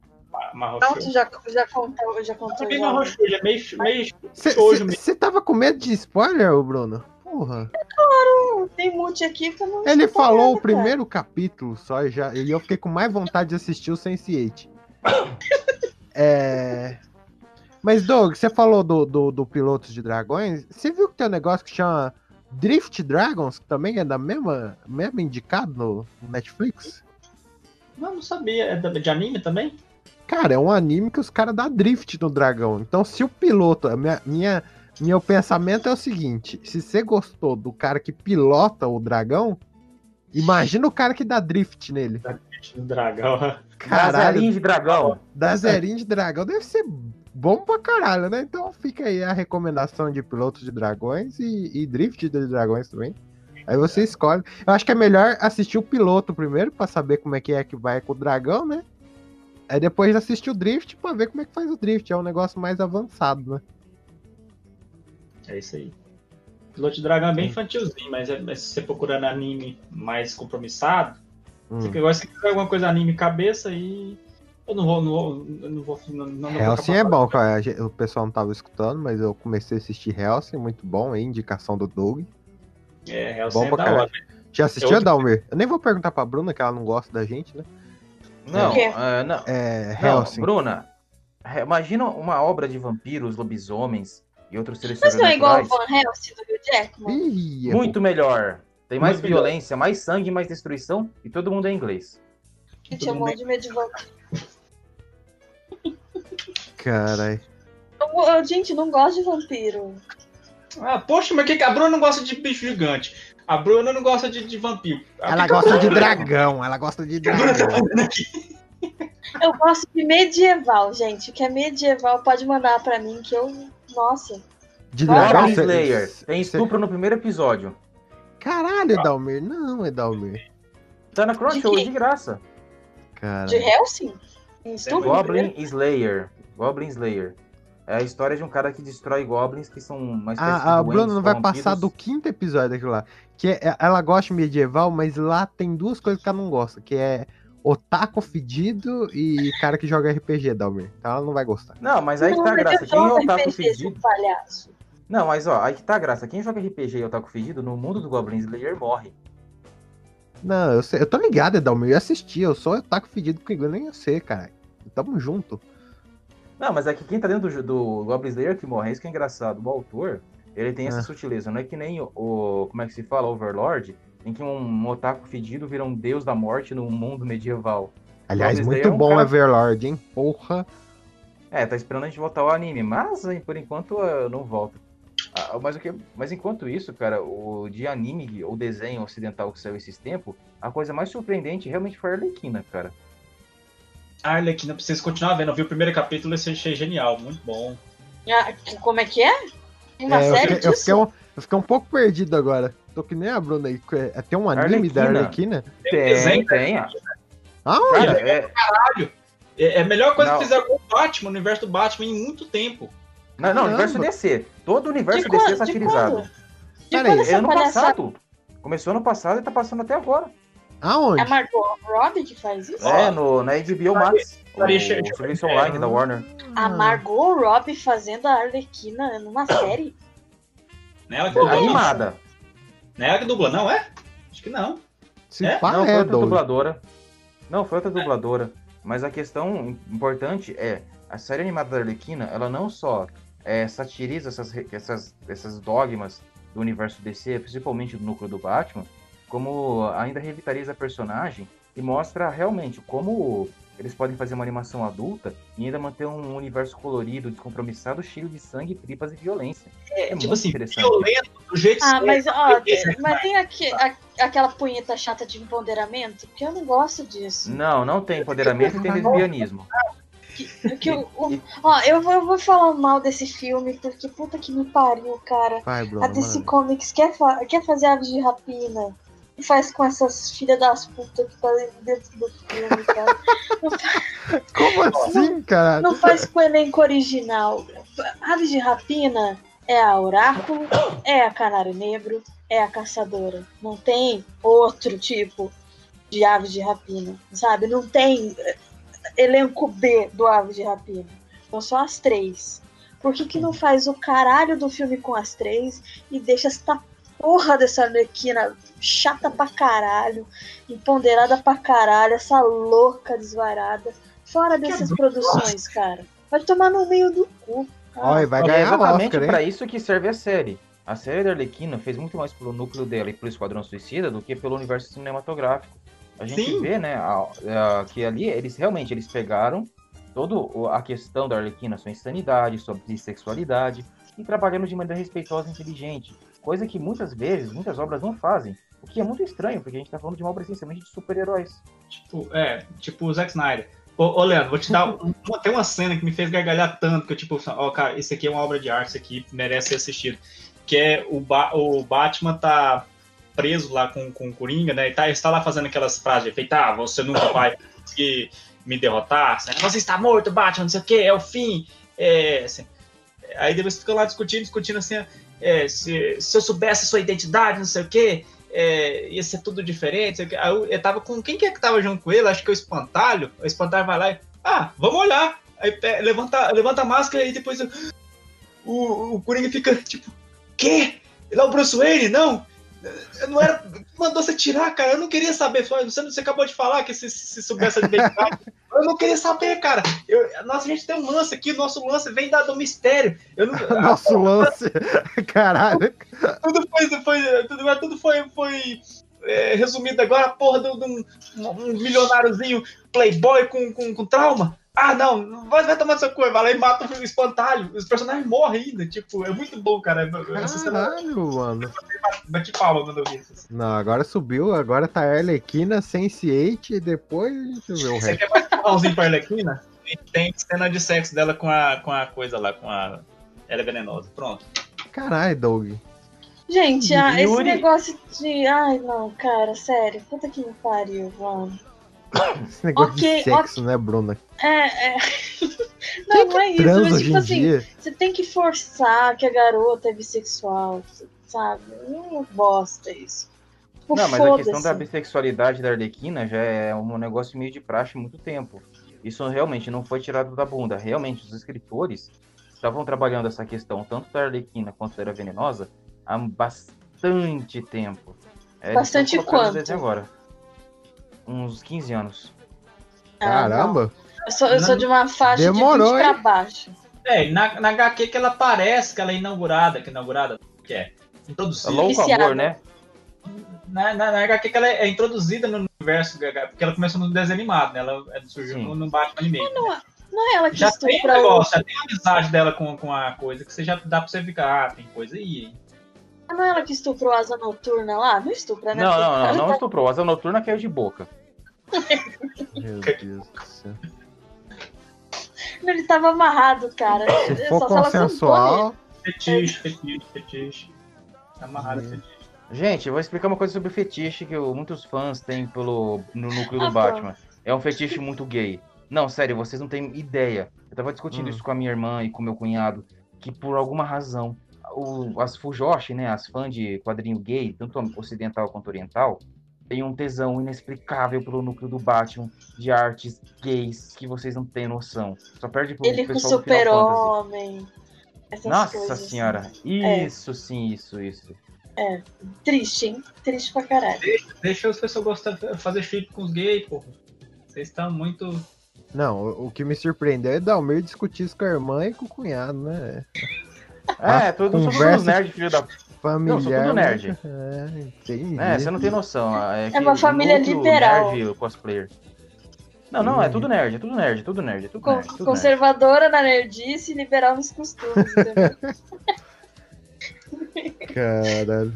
Marro Não, tu já, já contou, já contou. Também ele é meio, meio Você tava com medo de spoiler, Bruno? Porra. Não tem mute aqui pra não Ele falou nada, o primeiro capítulo só e, já, e eu fiquei com mais vontade de assistir o Sense8. é... Mas, Doug, você falou do, do, do Pilotos de Dragões. Você viu que tem um negócio que chama Drift Dragons, que também é da mesma, mesma indicado no Netflix? Não, não sabia. É da- de anime também? Cara, é um anime que os caras dão drift no dragão. Então, se o piloto. a Minha, minha, meu pensamento é o seguinte: se você gostou do cara que pilota o dragão, imagina o cara que dá drift nele. Do dragão. Caralho, de dragão. dá zerinho de dragão deve ser bom pra caralho, né? Então fica aí a recomendação de pilotos de dragões e, e drift de dragões também. Aí você escolhe. Eu acho que é melhor assistir o piloto primeiro pra saber como é que é que vai com o dragão, né? Aí depois assistir o drift pra ver como é que faz o drift. É um negócio mais avançado, né? É isso aí. Piloto de Dragão é bem infantilzinho, mas, é, mas se você procurando anime mais compromissado, Hum. você gosta quiser alguma coisa anime cabeça aí. Eu não vou. Não vou, não vou, não, não Hellsing é bom, cara. A O pessoal não tava escutando, mas eu comecei a assistir Hellsing, muito bom, hein? Indicação do Doug. É, Hellsing Bom é pra da hora. Já assistiu, É outro- Dalmir? Eu nem vou perguntar pra Bruna, que ela não gosta da gente, né? Não, é, não, É, Hellsing. Bruna, é, imagina uma obra de vampiros, lobisomens e outros seres Mas não é igual o. Van Helsing do Hugh Jackman? Ih, Muito melhor. Tem mais Muito melhor. violência, mais sangue, mais destruição e todo mundo é inglês. Gente, eu morro de medo de vampiro. Carai. Eu- eu- Gente, não gosto de vampiro. Ah, poxa, mas que, que a Bruna não gosta de bicho gigante? A Bruna não gosta de, de vampiro. Ah, Ela que que gosta eu- de dragão, ela gosta de A tá dragão. Eu gosto de medieval, gente. O que é medieval pode mandar pra mim que eu. Nossa. De cê- Slayer. cê- Tem cê- estupro no primeiro episódio. Caralho, Edalmir. Não, Edalmir. Tá na Crunchyroll De de, graça. De Caralho. Helsing? Em estupro? Goblin Slayer. Goblin Slayer. É a história de um cara que destrói goblins que são espécie de A, Bruna não vai passar do quinto episódio daquilo lá. Que é- ela gosta de medieval, mas lá tem duas coisas que ela não gosta, que é otaku fedido e cara que joga RPG, Dalmir. Então ela não vai gostar. Não, mas aí que tá a graça. eu Quem é otaku RPG, fedido? palhaço. Não, mas ó, aí que tá a graça. Quem joga RPG e otaku fedido, no mundo do Goblin Slayer morre. Não, eu, sei, eu tô ligado, Edalmir. Eu assisti, eu sou otaku fedido comigo, nem eu sei, cara. Tamo junto. Não, mas é que quem tá dentro do, do Goblin Slayer que morre, é isso que é engraçado. O autor, ele tem essa Ah. sutileza, não é que nem o, o- como é que se fala, Overlord, em que um, otaku fedido vira um deus da morte no mundo medieval. Aliás, Goblin muito é um bom cara- Everlord, hein? Porra. É, tá esperando a gente voltar ao anime, mas aí, por enquanto eu não volto. Ah, mas, o que, mas enquanto isso, cara, o de anime ou desenho ocidental que saiu esses tempos, a coisa mais surpreendente realmente foi a Arlequina, cara. A Arlequina, preciso continuar vendo. Eu vi o primeiro capítulo e achei genial, muito bom. Ah, como é que é? Uma É, eu, série fiquei, eu, disso? fiquei um, eu fiquei um pouco perdido agora. Tô que nem a Bruna aí. É, tem um anime da Arlequina. Arlequina? Tem, tem. ah. Aonde? Cara, é, É é a melhor coisa Não. que fizeram com o Batman, no universo do Batman, em muito tempo. não, não, Caramba. universo DC. Todo o universo De DC é satirizado. quando? De Pera quando aí, essa É ano palhaçada? passado. Começou ano passado e tá passando até agora. Aonde? É a Margot Robbie que faz isso? É, no, na HBO Max. O serviço online da Warner. A Margot Robbie fazendo a Arlequina numa série? Não é ela que dubla, não. Animada. Não é ela que dubla, não é? Acho que não. Se É? pá, Não, foi é, outra dubladora. Não, foi outra dubladora. Mas a questão importante é, a série animada da Arlequina, ela não só é, satiriza essas, essas, essas dogmas do universo DC, principalmente do núcleo do Batman, como ainda revitaliza a personagem e mostra realmente como eles podem fazer uma animação adulta e ainda manter um universo colorido, descompromissado, cheio de sangue, tripas e violência. É, É tipo muito assim, interessante. violento do jeito Ah, certo. mas, ó, é mas tem aqui, a- aquela punheta chata de empoderamento, que eu não gosto disso. Não, não tem empoderamento e tem lesbianismo. Que, que o- o- ó, eu vou, eu vou falar mal desse filme, porque puta que me pariu, cara. Vai, Bruna, A DC mano. Comics quer, fa- quer fazer aves de rapina. Faz com essas filhas das putas que tá dentro do filme, cara. Como assim, cara? Não faz com o elenco original. Aves de rapina é a Oráculo, é a Canário Negro, é a Caçadora. Não tem outro tipo de aves de rapina, sabe? Não tem eh, elenco B do Aves de Rapina. São só as três. Por que, que não faz o caralho do filme com as três e deixa essa porra dessa Arlequina chata pra caralho, empoderada pra caralho, essa louca desvarada, fora dessas produções, cara? Vai tomar no meio do cu. Olha, vai É ganhar exatamente Oscar, hein? pra isso que serve a série. A série da Arlequina fez muito mais pelo núcleo dela e pelo Esquadrão Suicida do que pelo universo cinematográfico. A gente Sim. vê, né, a- a- que ali eles realmente eles pegaram toda a questão da Arlequina, sua insanidade, sua bissexualidade, e trabalhando de maneira respeitosa e inteligente. Coisa que muitas vezes, muitas obras não fazem. O que é muito estranho, porque a gente tá falando de uma obra essencialmente de super-heróis. Tipo, é, tipo o Zack Snyder. Ô, ô Leandro, vou te dar. um- uma- tem uma cena que me fez gargalhar tanto, que eu, tipo, ó, cara, isso aqui é uma obra de arte, isso aqui merece ser assistido. Que é o, Ba- o Batman tá preso lá com, com o Coringa, né? E tá, está lá fazendo aquelas frases de efeito, ah, você nunca vai conseguir me derrotar, assim, você está morto, Batman, não sei o que, é o fim. É, assim. Aí depois ficam lá discutindo, discutindo assim, é, se, se eu soubesse a sua identidade, não sei o que, é, ia ser tudo diferente. Eu, eu tava com. Quem que é que tava junto com ele? Acho que é o espantalho. O espantalho vai lá e. Ah, vamos olhar. Aí pe- levanta, levanta a máscara e depois eu- o, o Coringa fica tipo, quê? Ele é o Bruce Wayne? Não! Eu não era. Mandou você tirar, cara. Eu não queria saber. Você, você acabou de falar que se, se soubesse a identidade. Eu não queria saber, cara. Eu, nossa, a gente tem um lance aqui. Nosso lance vem da, do mistério. Não, Nosso lance. Caralho. tudo foi, foi, tudo, tudo foi, foi é, resumido agora, a porra de um, um milionáriozinho playboy com, com, com trauma. Ah, não, vai, vai tomar seu cu, vai lá e mata o espantalho. Os personagens morrem ainda, tipo, é muito bom, cara. Essa Caralho, mano. bate palma quando eu vi isso. Não, agora subiu, agora tá a Arlequina, Sense8 e depois a gente vê o Você resto. quer mais empurrãozinho pra Arlequina? Tem cena de sexo dela com a, com a coisa lá, com a. Ela é venenosa. Pronto. Caralho, Doug. Gente, ah, esse negócio de. Ai, não, cara, sério. Puta que me pariu, mano. Esse negócio Ok, de sexo, né, Bruna? É, é. Não, não é isso, mas hoje tipo em assim, dia. você tem que forçar que a garota é bissexual, sabe? Não bosta isso. Tipo, Não, mas a questão da bissexualidade da Arlequina já é um negócio meio de praxe há muito tempo. Isso realmente não foi tirado da bunda. Realmente, os escritores estavam trabalhando essa questão, tanto da Arlequina quanto da Era Venenosa, há bastante tempo. É, Bastante quanto? agora. Uns 15 anos. Ah, não. Caramba. Eu sou, eu sou de uma faixa Demorou, de 20 pra hein? baixo. É, na, na HQ que ela aparece, que ela é inaugurada, que é inaugurada, que é É introduzida. louco amor, né? Na, na, na HQ que ela é, é introduzida no universo, porque ela começou no desenho animado, né? Ela é- surgiu Sim. no, no Batman Anime. Não é ela que Já tem um negócio, já tem a amizade dela com, com a coisa, que você já dá pra você ficar, ah, tem coisa aí, hein? Não é ela que estuprou a asa noturna lá? Não estupra, né? Não, não, não, não estuprou. Asa noturna caiu de boca. Meu Deus do céu. Ele tava amarrado, cara. Se Só for consensual, Fetiche, fetiche, fetiche. Amarrado, Hum. fetiche. Gente, eu vou explicar uma coisa sobre o fetiche que muitos fãs têm pelo, no núcleo Ah, do Batman. É um fetiche muito gay. Não, sério, vocês não têm ideia. Eu tava discutindo Hum. isso com a minha irmã e com meu cunhado, que por alguma razão, o, as Fujoshi, né, as fãs de quadrinho gay, tanto ocidental quanto oriental, têm um tesão inexplicável pelo núcleo do Batman, de artes gays que vocês não têm noção. Só perde pro Ele com pessoal Fantasy. super-homem. Nossa coisas, assim. senhora, É. isso sim, isso, isso. Triste, hein? Triste pra caralho. Deixa as pessoas gostar de fazer chip com os gays, porra. Vocês estão muito. Não, o o que me surpreendeu é Dalmir discutir isso com a irmã e com o cunhado, né? É, todos são todos conversa- nerds, filho da Familiar. tudo nerd. É. É, você não tem noção. É, que uma família liberal. Nerd, o cosplayer. Não, não, é tudo nerd, é tudo nerd, é tudo nerd, é tudo nerd. Tudo nerd. conservadora na nerdice e liberal nos costumes? Caralho.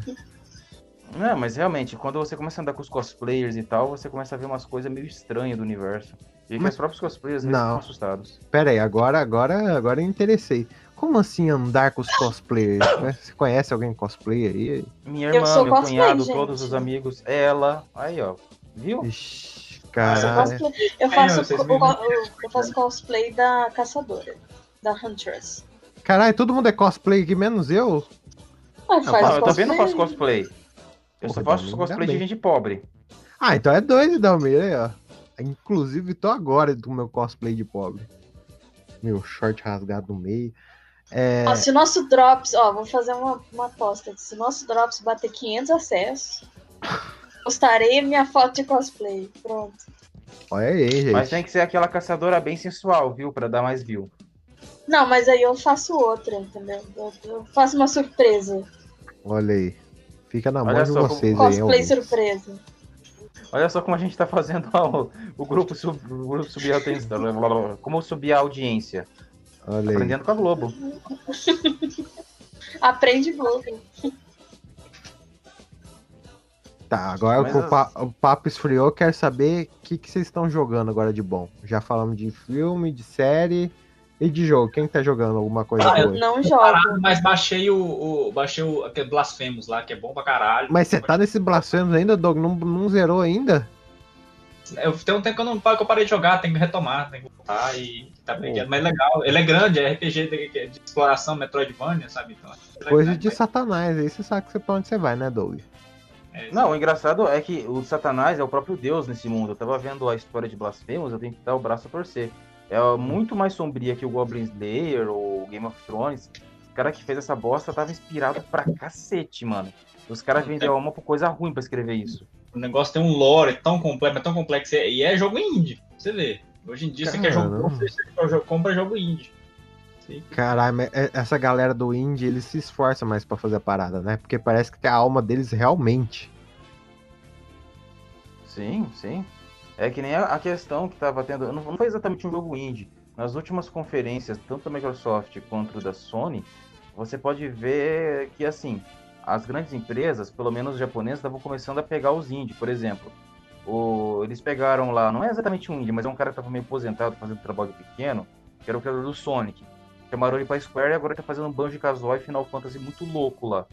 Não, mas realmente, quando você começa a andar com os cosplayers e tal, você começa a ver umas coisas meio estranhas do universo. E que Mas- os próprios cosplayers vezes Não. ficam assustados. Pera aí, agora, agora, agora eu interessei. Como assim andar com os cosplayers? Você conhece alguém cosplay aí? Minha Eu irmã, sou meu cosplay, cunhado, gente. todos os amigos, ela. Aí, ó. Viu? Ixi, Eu caralho. cosplay- Eu faço, co- viram? eu- eu faço cosplay da caçadora, da Huntress. Caralho, todo mundo é cosplay aqui, menos eu? Ah, Não, Não, eu também não faço cosplay. Eu só Pô, faço cosplay de gente pobre. Ah, então é doido, Dalmir, aí, ó. Inclusive, tô agora do meu cosplay de pobre. Meu short rasgado no meio. É, Ó, se o nosso Drops, ó, vou fazer uma, uma aposta. Se o nosso Drops bater 500 acessos, postarei minha foto de cosplay. Pronto. olha aí, gente. Mas tem que ser aquela caçadora bem sensual, viu? Pra dar mais view. Não, mas aí eu faço outra, entendeu? Eu, eu faço uma surpresa. Olha aí. Fica na mão de como- vocês aí, Cosplay surpresa. Olha só como a gente tá fazendo o, o grupo, sub, o grupo subir a atenção. Como subir a audiência. Olha aí. Aprendendo com a Globo. Aprende Globo. Tá, agora Mas o, pa- o papo esfriou, quero saber o que, que vocês estão jogando agora de bom. Já falamos de filme, de série. E de jogo, quem tá jogando alguma coisa Ah, eu-? Não jogo. Mas baixei o, o- baixei o aquele Blasphemous lá, que é bom pra caralho. Mas você tá nesse Blasphemous ainda, Doug? Não, não zerou ainda? Eu, tem um tempo que eu, não, que eu parei de jogar, tem que retomar, tem que voltar e tá brigando. Mas legal, ele é grande, é RPG de, de exploração, Metroidvania, sabe? Então, é Coisa legal, de mas- satanás, aí você sabe que você pra onde você vai, né, Doug? é, Não, o engraçado é que o Satanás é o próprio Deus nesse mundo. Eu tava vendo a história de Blasphemous, eu tenho que dar o braço a torcer. É muito mais sombria que o Goblin Slayer ou Game of Thrones. O cara que fez essa bosta tava inspirado pra cacete, mano. Os caras vendem a alma por coisa ruim pra escrever isso. O negócio tem um lore tão complexo, mas tão complexo. E é jogo indie, você vê. Hoje em dia você quer jogo Caramba. você compra jogo indie. Sim. Caralho, é- essa galera do indie, eles se esforçam mais pra fazer a parada, né? Porque parece que tem a alma deles realmente. Sim, sim. É que nem a, a questão que tava tendo. Não foi exatamente um jogo indie. Nas últimas conferências, tanto da Microsoft quanto da Sony, você pode ver que assim, as grandes empresas, pelo menos os japoneses, estavam começando a pegar os indie, por exemplo. O, eles pegaram lá, não é exatamente um indie, mas é um cara que tava meio aposentado fazendo trabalho pequeno, que era o criador do Sonic. Chamaram ele pra Square e agora tá fazendo um Banjo Kazooie Final Fantasy muito louco lá.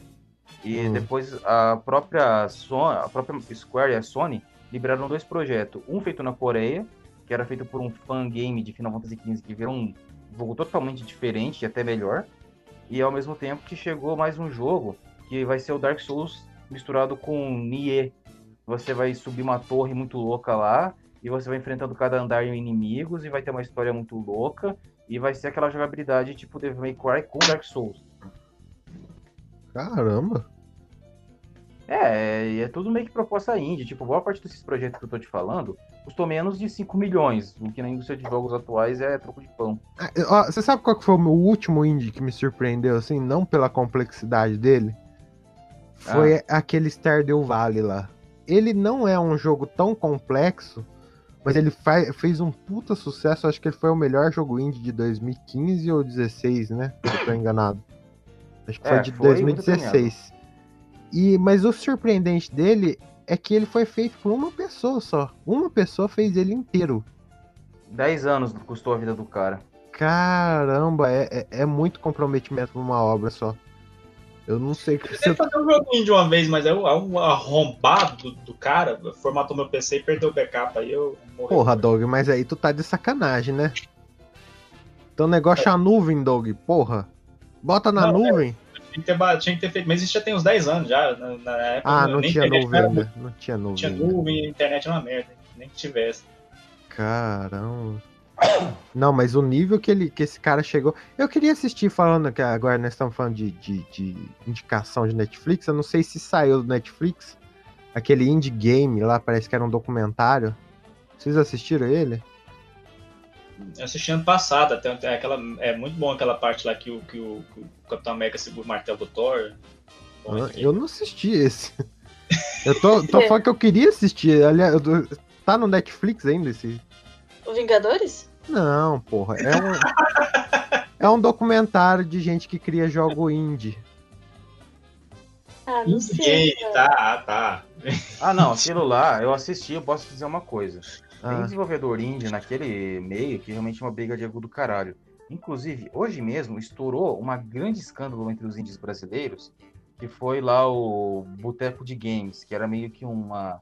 E Hum. depois a própria, Sony, a própria Square e a Sony liberaram dois projetos. Um feito na Coreia, que era feito por um fan game de Final Fantasy XV, que virou um jogo totalmente diferente e até melhor. E ao mesmo tempo que chegou mais um jogo, que vai ser o Dark Souls misturado com Nier. Você vai subir uma torre muito louca lá, e você vai enfrentando cada andar em inimigos, e vai ter uma história muito louca, e vai ser aquela jogabilidade tipo Devil May Cry com Dark Souls. Caramba. É, é tudo meio que proposta indie. Tipo, boa parte desses projetos que eu tô te falando custou menos de 5 milhões, o que na indústria de jogos atuais é troco de pão. Ó, Você sabe qual foi o último indie que me surpreendeu, assim? Não pela complexidade dele. Foi aquele Stardew Valley lá. Ele não é um jogo tão complexo, mas ele fez um puta sucesso. Acho que ele foi o melhor jogo indie de 2015 ou 2016, né? Se eu tô enganado. Acho que foi É, de foi muito 2016. E, mas o surpreendente dele é que ele foi feito por uma pessoa só. Uma pessoa fez ele inteiro. 10 anos custou a vida do cara. Caramba, é, é, é muito comprometimento pra uma obra só. Eu não sei o que Eu você. tentei fazer um joguinho de uma vez, mas é um, é arrombado do, do cara, formatou meu PC e perdeu o backup, aí eu morri. Porra, Doug, mas aí tu tá de sacanagem, né? Teu negócio é a nuvem, Doug, porra. Bota na Não, é. nuvem. Tinha que, ter, tinha que ter feito, mas isso já tem uns 10 anos já. Na, na época, Ah, não tinha nuvem ainda. Não tinha Não nuvem. tinha ainda. nuvem, a internet era uma merda, nem que tivesse. Caramba. Não, mas o nível que, ele, que esse cara chegou. Eu queria assistir falando que agora nós estamos falando de, de, de indicação de Netflix. Eu não sei se saiu do Netflix. Aquele indie game lá, parece que era um documentário. Vocês assistiram ele? Eu assisti ano passado, até, até aquela, é muito bom aquela parte lá que o, que o, que o Capitão América segura o martelo do Thor. Bom, Eu- enfim. Eu não assisti esse. Eu tô, tô falando que eu queria assistir. Aliás, eu tô- tá no Netflix ainda esse. O Vingadores? Não, porra. É um, é um documentário de gente que cria jogo indie. Ah, não Indie sei. cara. tá, tá. Ah, não, aquilo lá, eu assisti, eu posso dizer uma coisa. Tem Ah, desenvolvedor indie naquele meio que realmente é uma briga de ego do caralho. Inclusive, hoje mesmo estourou uma grande escândalo entre os indies brasileiros, que foi lá o Boteco de Games, que era meio que uma.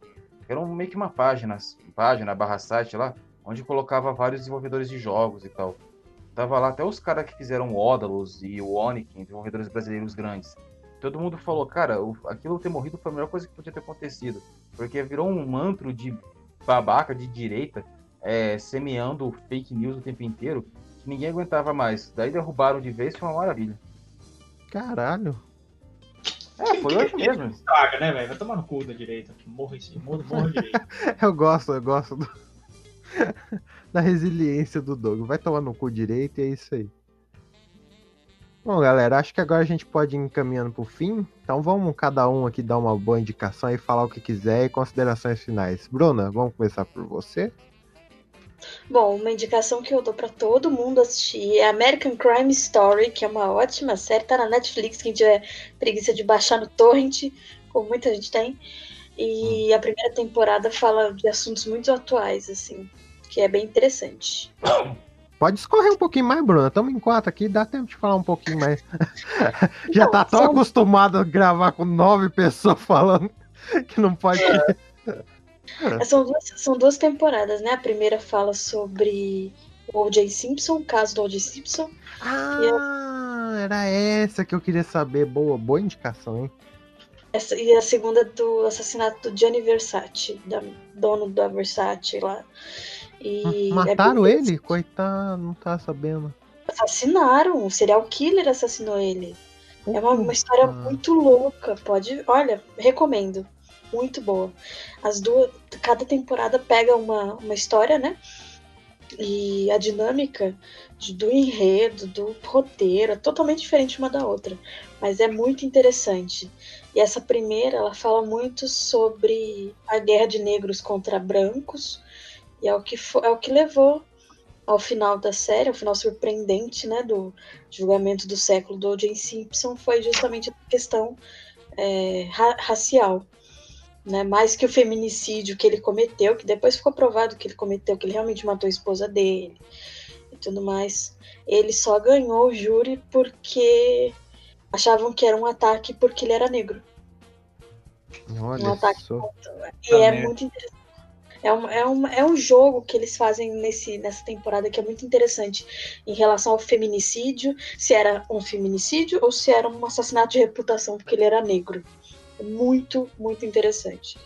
Era um- meio que uma página, página barra site lá, onde colocava vários desenvolvedores de jogos e tal. Tava lá até os caras que fizeram o Odalus e o Oniken, desenvolvedores brasileiros grandes. Todo mundo falou, cara, aquilo ter morrido foi a melhor coisa que podia ter acontecido. Porque virou um mantro de babaca de direita, é, semeando fake news o tempo inteiro, que ninguém aguentava mais. Daí derrubaram de vez, foi uma maravilha. caralho. É, foi hoje mesmo. Estraga, né, velho? Vai tomar no cu da direita. Morra esse morra, morra direita. Eu gosto, eu gosto do- da resiliência do Doug. Vai tomar no cu direito e é isso aí. Bom, galera, acho que agora a gente pode ir encaminhando pro fim. Então vamos cada um aqui dar uma boa indicação e falar o que quiser e considerações finais. Bruna, vamos começar por você? Bom, uma indicação que eu dou pra todo mundo assistir é American Crime Story, que é uma ótima série, tá na Netflix, quem tiver preguiça de baixar no torrent, como muita gente tem. E a primeira temporada fala de assuntos muito atuais, assim, que é bem interessante. Pode escorrer um pouquinho mais, Bruna. Estamos em quatro aqui, dá tempo de falar um pouquinho mais. Já Não, tá tão acostumado a gravar com nove pessoas falando que não pode. É, São duas, são duas temporadas, né? A primeira fala sobre o O.J. Simpson, o caso do O.J. Simpson. Ah, era essa que eu queria saber. Boa, boa indicação, hein? Essa, e a segunda do assassinato do Gianni Versace, da, dono da Versace lá. E Mataram é ele? Coitado, não tá sabendo. Assassinaram, o serial killer assassinou ele. É uma, uma história muito louca. Pode, olha, recomendo. Muito boa. As duas, cada temporada pega uma, uma história, né? E a dinâmica de- do enredo, do roteiro, é totalmente diferente uma da outra. Mas é muito interessante. E essa primeira, ela fala muito sobre a guerra de negros contra brancos. E é o que, fo- é o que levou ao final da série, ao final surpreendente, né, do julgamento do século do O.J. Simpson, foi justamente a questão é, ra- racial. Né, mais que o feminicídio que ele cometeu, que depois ficou provado que ele cometeu, que ele realmente matou a esposa dele e tudo mais. Ele só ganhou o júri porque achavam que era um ataque porque ele era negro. Olha Um ataque só. E é merda. muito interessante. É um, é, um, é um jogo que eles fazem nesse, nessa temporada que é muito interessante em relação ao feminicídio, se era um feminicídio ou se era um assassinato de reputação porque ele era negro. É muito, muito interessante.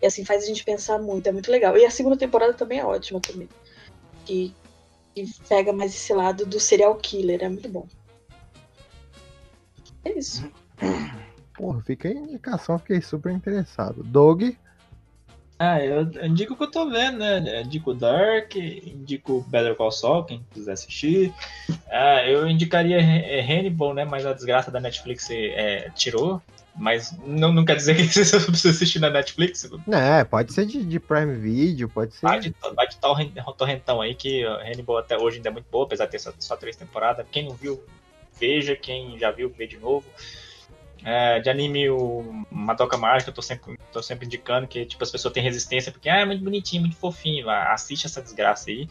E assim faz a gente pensar muito, é muito legal. E a segunda temporada também é ótima também. Que, que pega mais esse lado do serial killer, é muito bom. É isso. Porra, fica aí a indicação, fiquei super interessado. Doug, Ah, eu eu indico o que eu tô vendo, né? Eu indico Dark, indico Better Call Saul, quem quiser assistir. Ah, eu indicaria é, Hannibal, né? Mas a desgraça da Netflix é, tirou. Mas não, não quer dizer que você precisa assistir na Netflix. é, pode ser de, de Prime Video, pode ser. Vai de, vai de torren- torrentão aí, que Hannibal até hoje ainda é muito boa, apesar de ter só, só três temporadas. Quem não viu, veja. Quem já viu, vê de novo. É, de anime, o Madoka Mágica, eu tô sempre, tô sempre indicando que tipo, as pessoas têm resistência, porque ah, é muito bonitinho, muito fofinho. Ah, Assiste essa desgraça aí.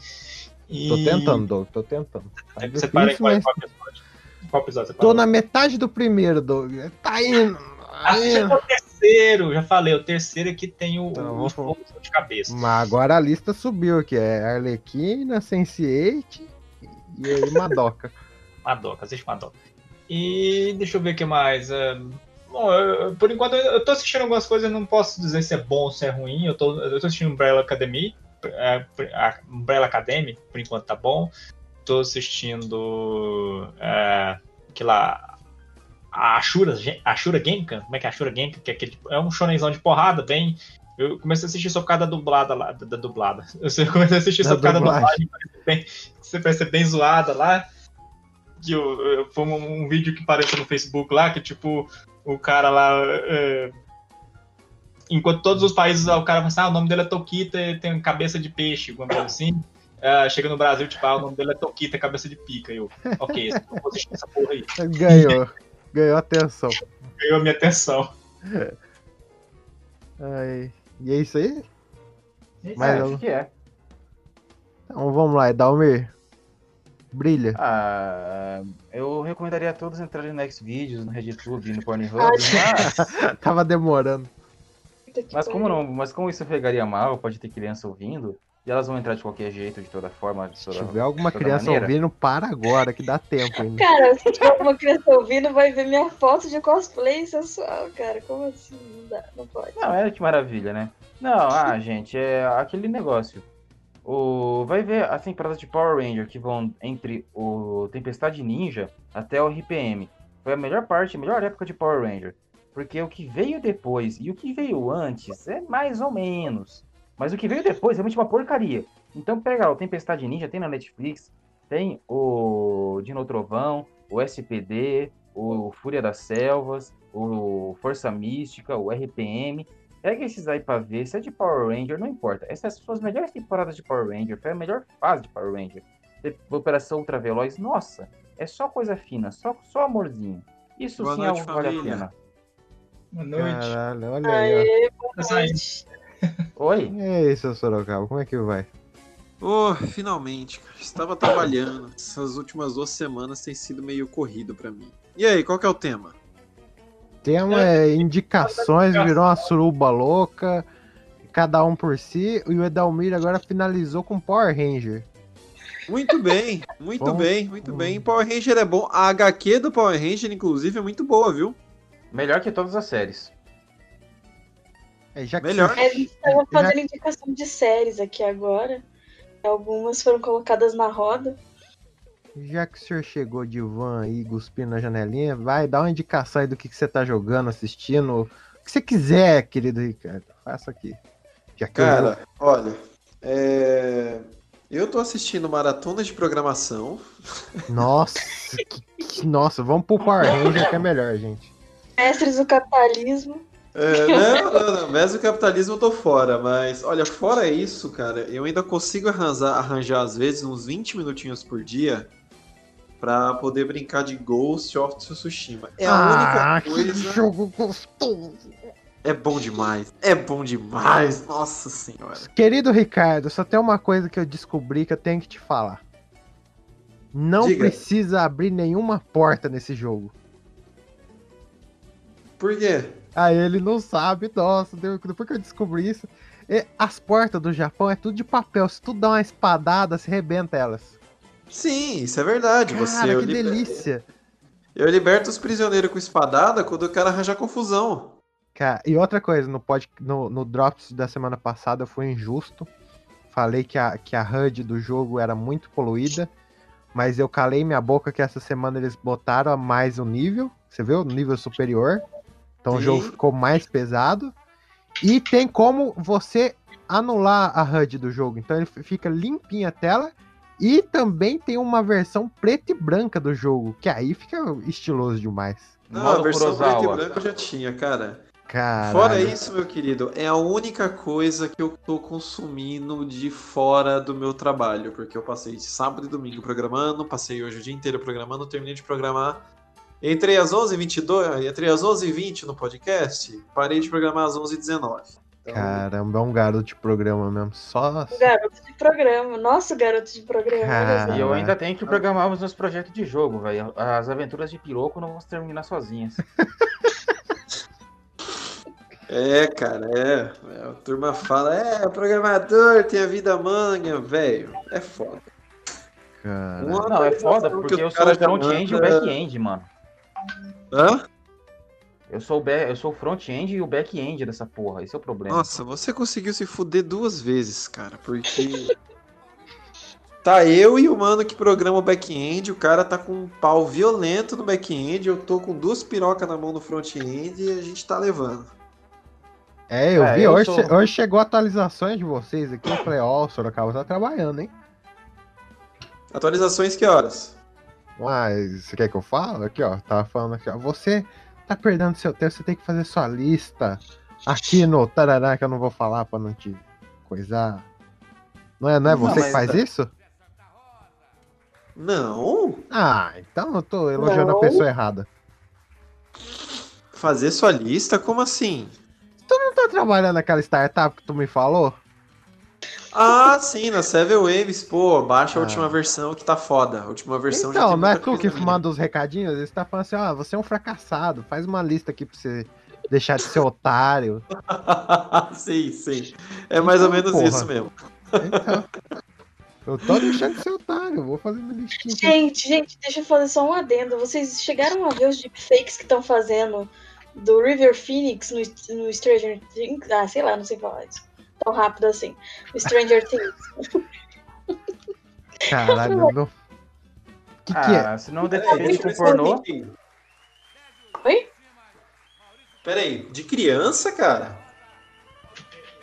E... Tô tentando, Doug, tô tentando. Tá Você para em difícil, qual, mas qual episódio? Qual episódio você tô na metade do primeiro, Doug. Tá indo. tá Assiste até o terceiro, já falei, o terceiro é que tem o, Então, o de cabeça. Mas agora a lista subiu aqui. É Arlequina, Sense8 e aí Madoka. Madoka, assiste Madoka. E deixa eu ver o que mais. é, bom, eu- por enquanto eu tô assistindo algumas coisas, não posso dizer se é bom ou se é ruim. Eu tô, eu tô assistindo Umbrella Academy. é, a Umbrella Academy, por enquanto tá bom. Tô assistindo. É, aquela. A Ashura, Ashura Genkan? Como é que é Ashura Genkan? Que é, aquele, é um shonenzão de porrada, bem. Eu comecei a assistir só por causa da dublada lá. Da, da dublada. Eu comecei a assistir só Da por causa da dublagem. Você parece bem zoada lá que eu, eu- foi um, um vídeo que apareceu no Facebook lá, que tipo, o cara lá. é, enquanto todos os países, o cara fala assim, ah, o nome dele é Tokita e tem cabeça de peixe, alguma coisa assim. É, chega no Brasil, tipo, ah, o nome dele é Tokita, cabeça de pica. Eu, ok, eu vou assistir essa porra aí. Ganhou. Ganhou atenção. Ganhou a minha atenção. Ai, E é isso aí? Mas Mas eu- acho que é. Então vamos lá, Dalmir. Brilha. Ah, eu recomendaria a todos entrarem no Xvideos, no RedTube, no Pornhub, Ah, mas, Tava demorando. Mas como não, mas como isso pegaria mal, pode ter criança ouvindo, e elas vão entrar de qualquer jeito, de toda forma, de Se toda, tiver alguma criança maneira. ouvindo, para agora, que dá tempo ainda. Cara, se tiver uma criança ouvindo, vai ver minha foto de cosplay sensual, cara. Como assim? Não dá, não pode. Não, é que maravilha, né? Não, ah, gente, é aquele negócio. O, vai ver as temporadas de Power Ranger que vão entre o Tempestade Ninja até o RPM. Foi a melhor parte, a melhor época de Power Ranger. Porque o que veio depois e o que veio antes é mais ou menos. Mas o que veio depois é realmente uma porcaria. Então pega o Tempestade Ninja, tem na Netflix, tem o Dino Trovão, o SPD, o Fúria das Selvas, o Força Mística, o RPM. Pega esses aí pra ver, se é de Power Ranger, não importa. Essas são as melhores temporadas de Power Ranger, foi a melhor fase de Power Ranger. De- Operação Ultra Veloz, nossa, é só coisa fina, só, só amorzinho. Isso Boa sim noite, é vale a pena. Boa noite. Caralho, olha aí, ó. Aê, boa noite. Oi? E aí, seu Sorocaba, como é que vai? Oh, finalmente, cara. Estava trabalhando. Essas últimas duas semanas tem sido meio corrido pra mim. E aí, qual que é o tema? Tema é indicações, virou uma suruba louca, cada um por si, e o Edalmir agora finalizou com Power Ranger. Muito bem, muito Bom. bem, muito bem. Power Ranger é bom. A HQ do Power Ranger, inclusive, é muito boa, viu? Melhor que todas as séries. É, já que Melhor. você- A gente estava fazendo indicação de séries aqui agora. Algumas foram colocadas na roda. Já que o senhor chegou de van aí, cuspindo na janelinha, vai dar uma indicação aí do que, que você tá jogando, assistindo. O que você quiser, querido Ricardo. Faça aqui. Já que eu Cara, olha, é... eu tô assistindo maratonas de programação. Nossa, que- que- nossa, vamos pro Power Ranger que é melhor, gente. Mestres do capitalismo. É, não, não, não, mesmo capitalismo eu tô fora, mas olha, fora isso, cara, eu ainda consigo arranjar, arranjar às vezes uns 20 minutinhos por dia pra poder brincar de Ghost of Tsushima. É a ah, única que coisa. jogo gostoso. É bom demais, é bom demais, nossa senhora. Querido Ricardo, só tem uma coisa que eu descobri que eu tenho que te falar. Não Diga. precisa abrir nenhuma porta nesse jogo. Por quê? Ah, ele não sabe, nossa, deu- depois que eu descobri isso. e as portas do Japão é tudo de papel. Se tu dá uma espadada, se rebenta elas. Sim, isso é verdade. Você, Cara, eu, que liber- delícia. eu liberto os prisioneiros com espadada quando o cara arranjar confusão. Cara, e outra coisa, no, pod, no, no Drops da semana passada eu fui injusto. Falei que a, que a HUD do jogo era muito poluída. Mas eu calei minha boca que essa semana eles botaram a mais o nível. Você viu? O nível superior. Então o Sim. jogo ficou mais pesado. E tem como você anular a HUD do jogo. Então ele fica limpinha a tela. E também tem uma versão preta e branca do jogo. Que aí fica estiloso demais. Não, Modo a versão preto e Kurosawa. branco eu já tinha, cara. Cara. Fora isso, meu querido, é a única coisa que eu tô consumindo de fora do meu trabalho. Porque eu passei sábado e domingo programando, passei hoje o dia inteiro programando, terminei de programar. Entrei às 11h22, entrei às 11h20 no podcast, parei de programar às 11h19. Então, Caramba, é um garoto de programa mesmo. Só. Garoto de programa. Nosso garoto de programa. E eu ainda tenho que programar os meus projetos de jogo, velho. As aventuras de piroco não vão se terminar sozinhas. É, cara, é. É, A turma fala, é, programador tem a vida manha, velho. É foda. Cara. Não, é foda porque que eu sou o front-end e o back-end, mano. Hã? Eu sou o, ba- eu sou o front-end e o back-end dessa porra. Esse é o problema. Nossa, você conseguiu se fuder duas vezes, cara, porque. Tá eu e o mano que programa o back-end, o cara tá com um pau violento no back-end, eu tô com duas pirocas na mão no front-end e a gente tá levando. É, eu É, vi. eu hoje, sou- hoje chegou atualizações de vocês aqui. Eu falei, ó, o Sorocaba tá trabalhando, hein? Atualizações que horas? Mas você quer que eu fale? Aqui, ó. Tava falando aqui, ó. Você tá perdendo seu tempo, você tem que fazer sua lista aqui no Tarará, que eu não vou falar pra não te coisar. Não é, não é Não, você que faz tá- isso? Não. Ah, então eu tô elogiando Não. a pessoa errada. Fazer sua lista? Como assim? Tu não tá trabalhando naquela startup que tu me falou? Ah, sim, na Seven Waves, pô, baixa a Ah. última versão que tá foda. A última versão já Então, tem não é tu que manda os recadinhos? Eles tá falando assim, ó, você é um fracassado, faz uma lista aqui pra você deixar de ser otário. sim, sim. É mais ou Então, menos porra. isso mesmo. Então, eu tô deixando de ser otário, eu vou fazer minha listinha aqui. Gente, gente, deixa eu fazer só um adendo. Vocês chegaram a ver os deepfakes que estão fazendo do River Phoenix no, no Stranger Things? Ah, sei lá, não sei falar isso. Tão rápido assim. O Stranger Things. Caralho, não. O que, que é? Ah, se não defende com pornô. Oi? Peraí, de criança, cara?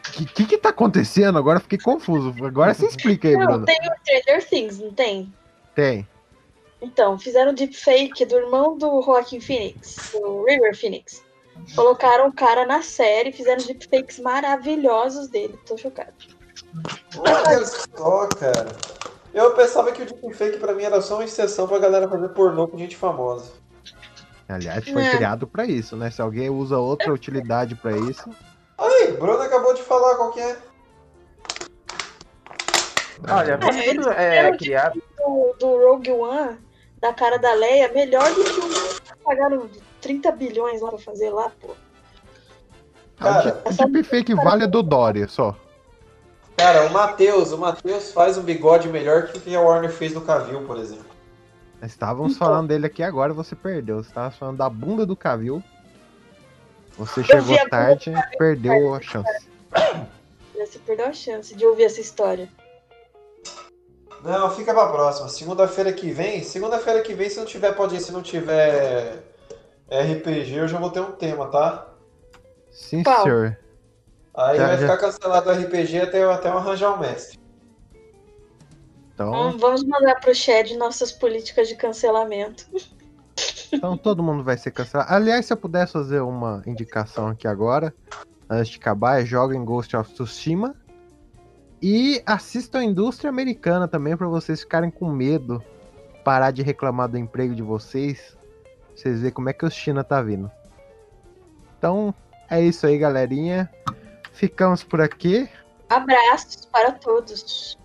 O que, que que tá acontecendo? Agora eu fiquei confuso. Agora você explica aí, Não, Bruno. tem o Stranger Things, não tem? Tem. Então, fizeram deepfake do irmão do Joaquin Phoenix, do River Phoenix. Colocaram o cara na série, fizeram deepfakes maravilhosos dele. Tô chocada. Olha só, cara. Eu pensava que o deepfake pra mim era só uma exceção pra galera fazer pornô com gente famosa. Aliás, foi É. criado pra isso, né? Se alguém usa outra utilidade pra isso. Aí, Bruno acabou de falar qual que é. Olha, quando É, tudo é eles criado. do, do Rogue One, da cara da Leia, melhor do que o pagaram 30 bilhões lá pra fazer lá, pô. Cara, o deepfake vale é do Dória só. Cara, o Matheus, o Matheus faz um bigode melhor que o que a Warner fez no Cavil, por exemplo. Estávamos Então. falando dele aqui agora, você perdeu. Você estava falando da bunda do Cavil. Você chegou tarde, perdeu a chance. Você perdeu a chance de ouvir essa história. Não, fica pra próxima. Segunda-feira que vem, segunda-feira que vem, se não tiver, pode ir, se não tiver RPG, eu já vou ter um tema, tá? Sim, Qual? senhor. Aí Já- vai já- ficar cancelado o RPG até eu, até eu arranjar um mestre. Então, Vamos, vamos mandar pro Shed nossas políticas de cancelamento. então todo mundo vai ser cancelado. Aliás, se eu pudesse fazer uma indicação aqui agora, antes de acabar, é joguem Ghost of Tsushima. E assistam a indústria americana também, para vocês ficarem com medo. Parar de reclamar do emprego de vocês. Vocês verem como é que o China tá vindo. Então, é isso aí, galerinha. Ficamos por aqui. Abraços para todos.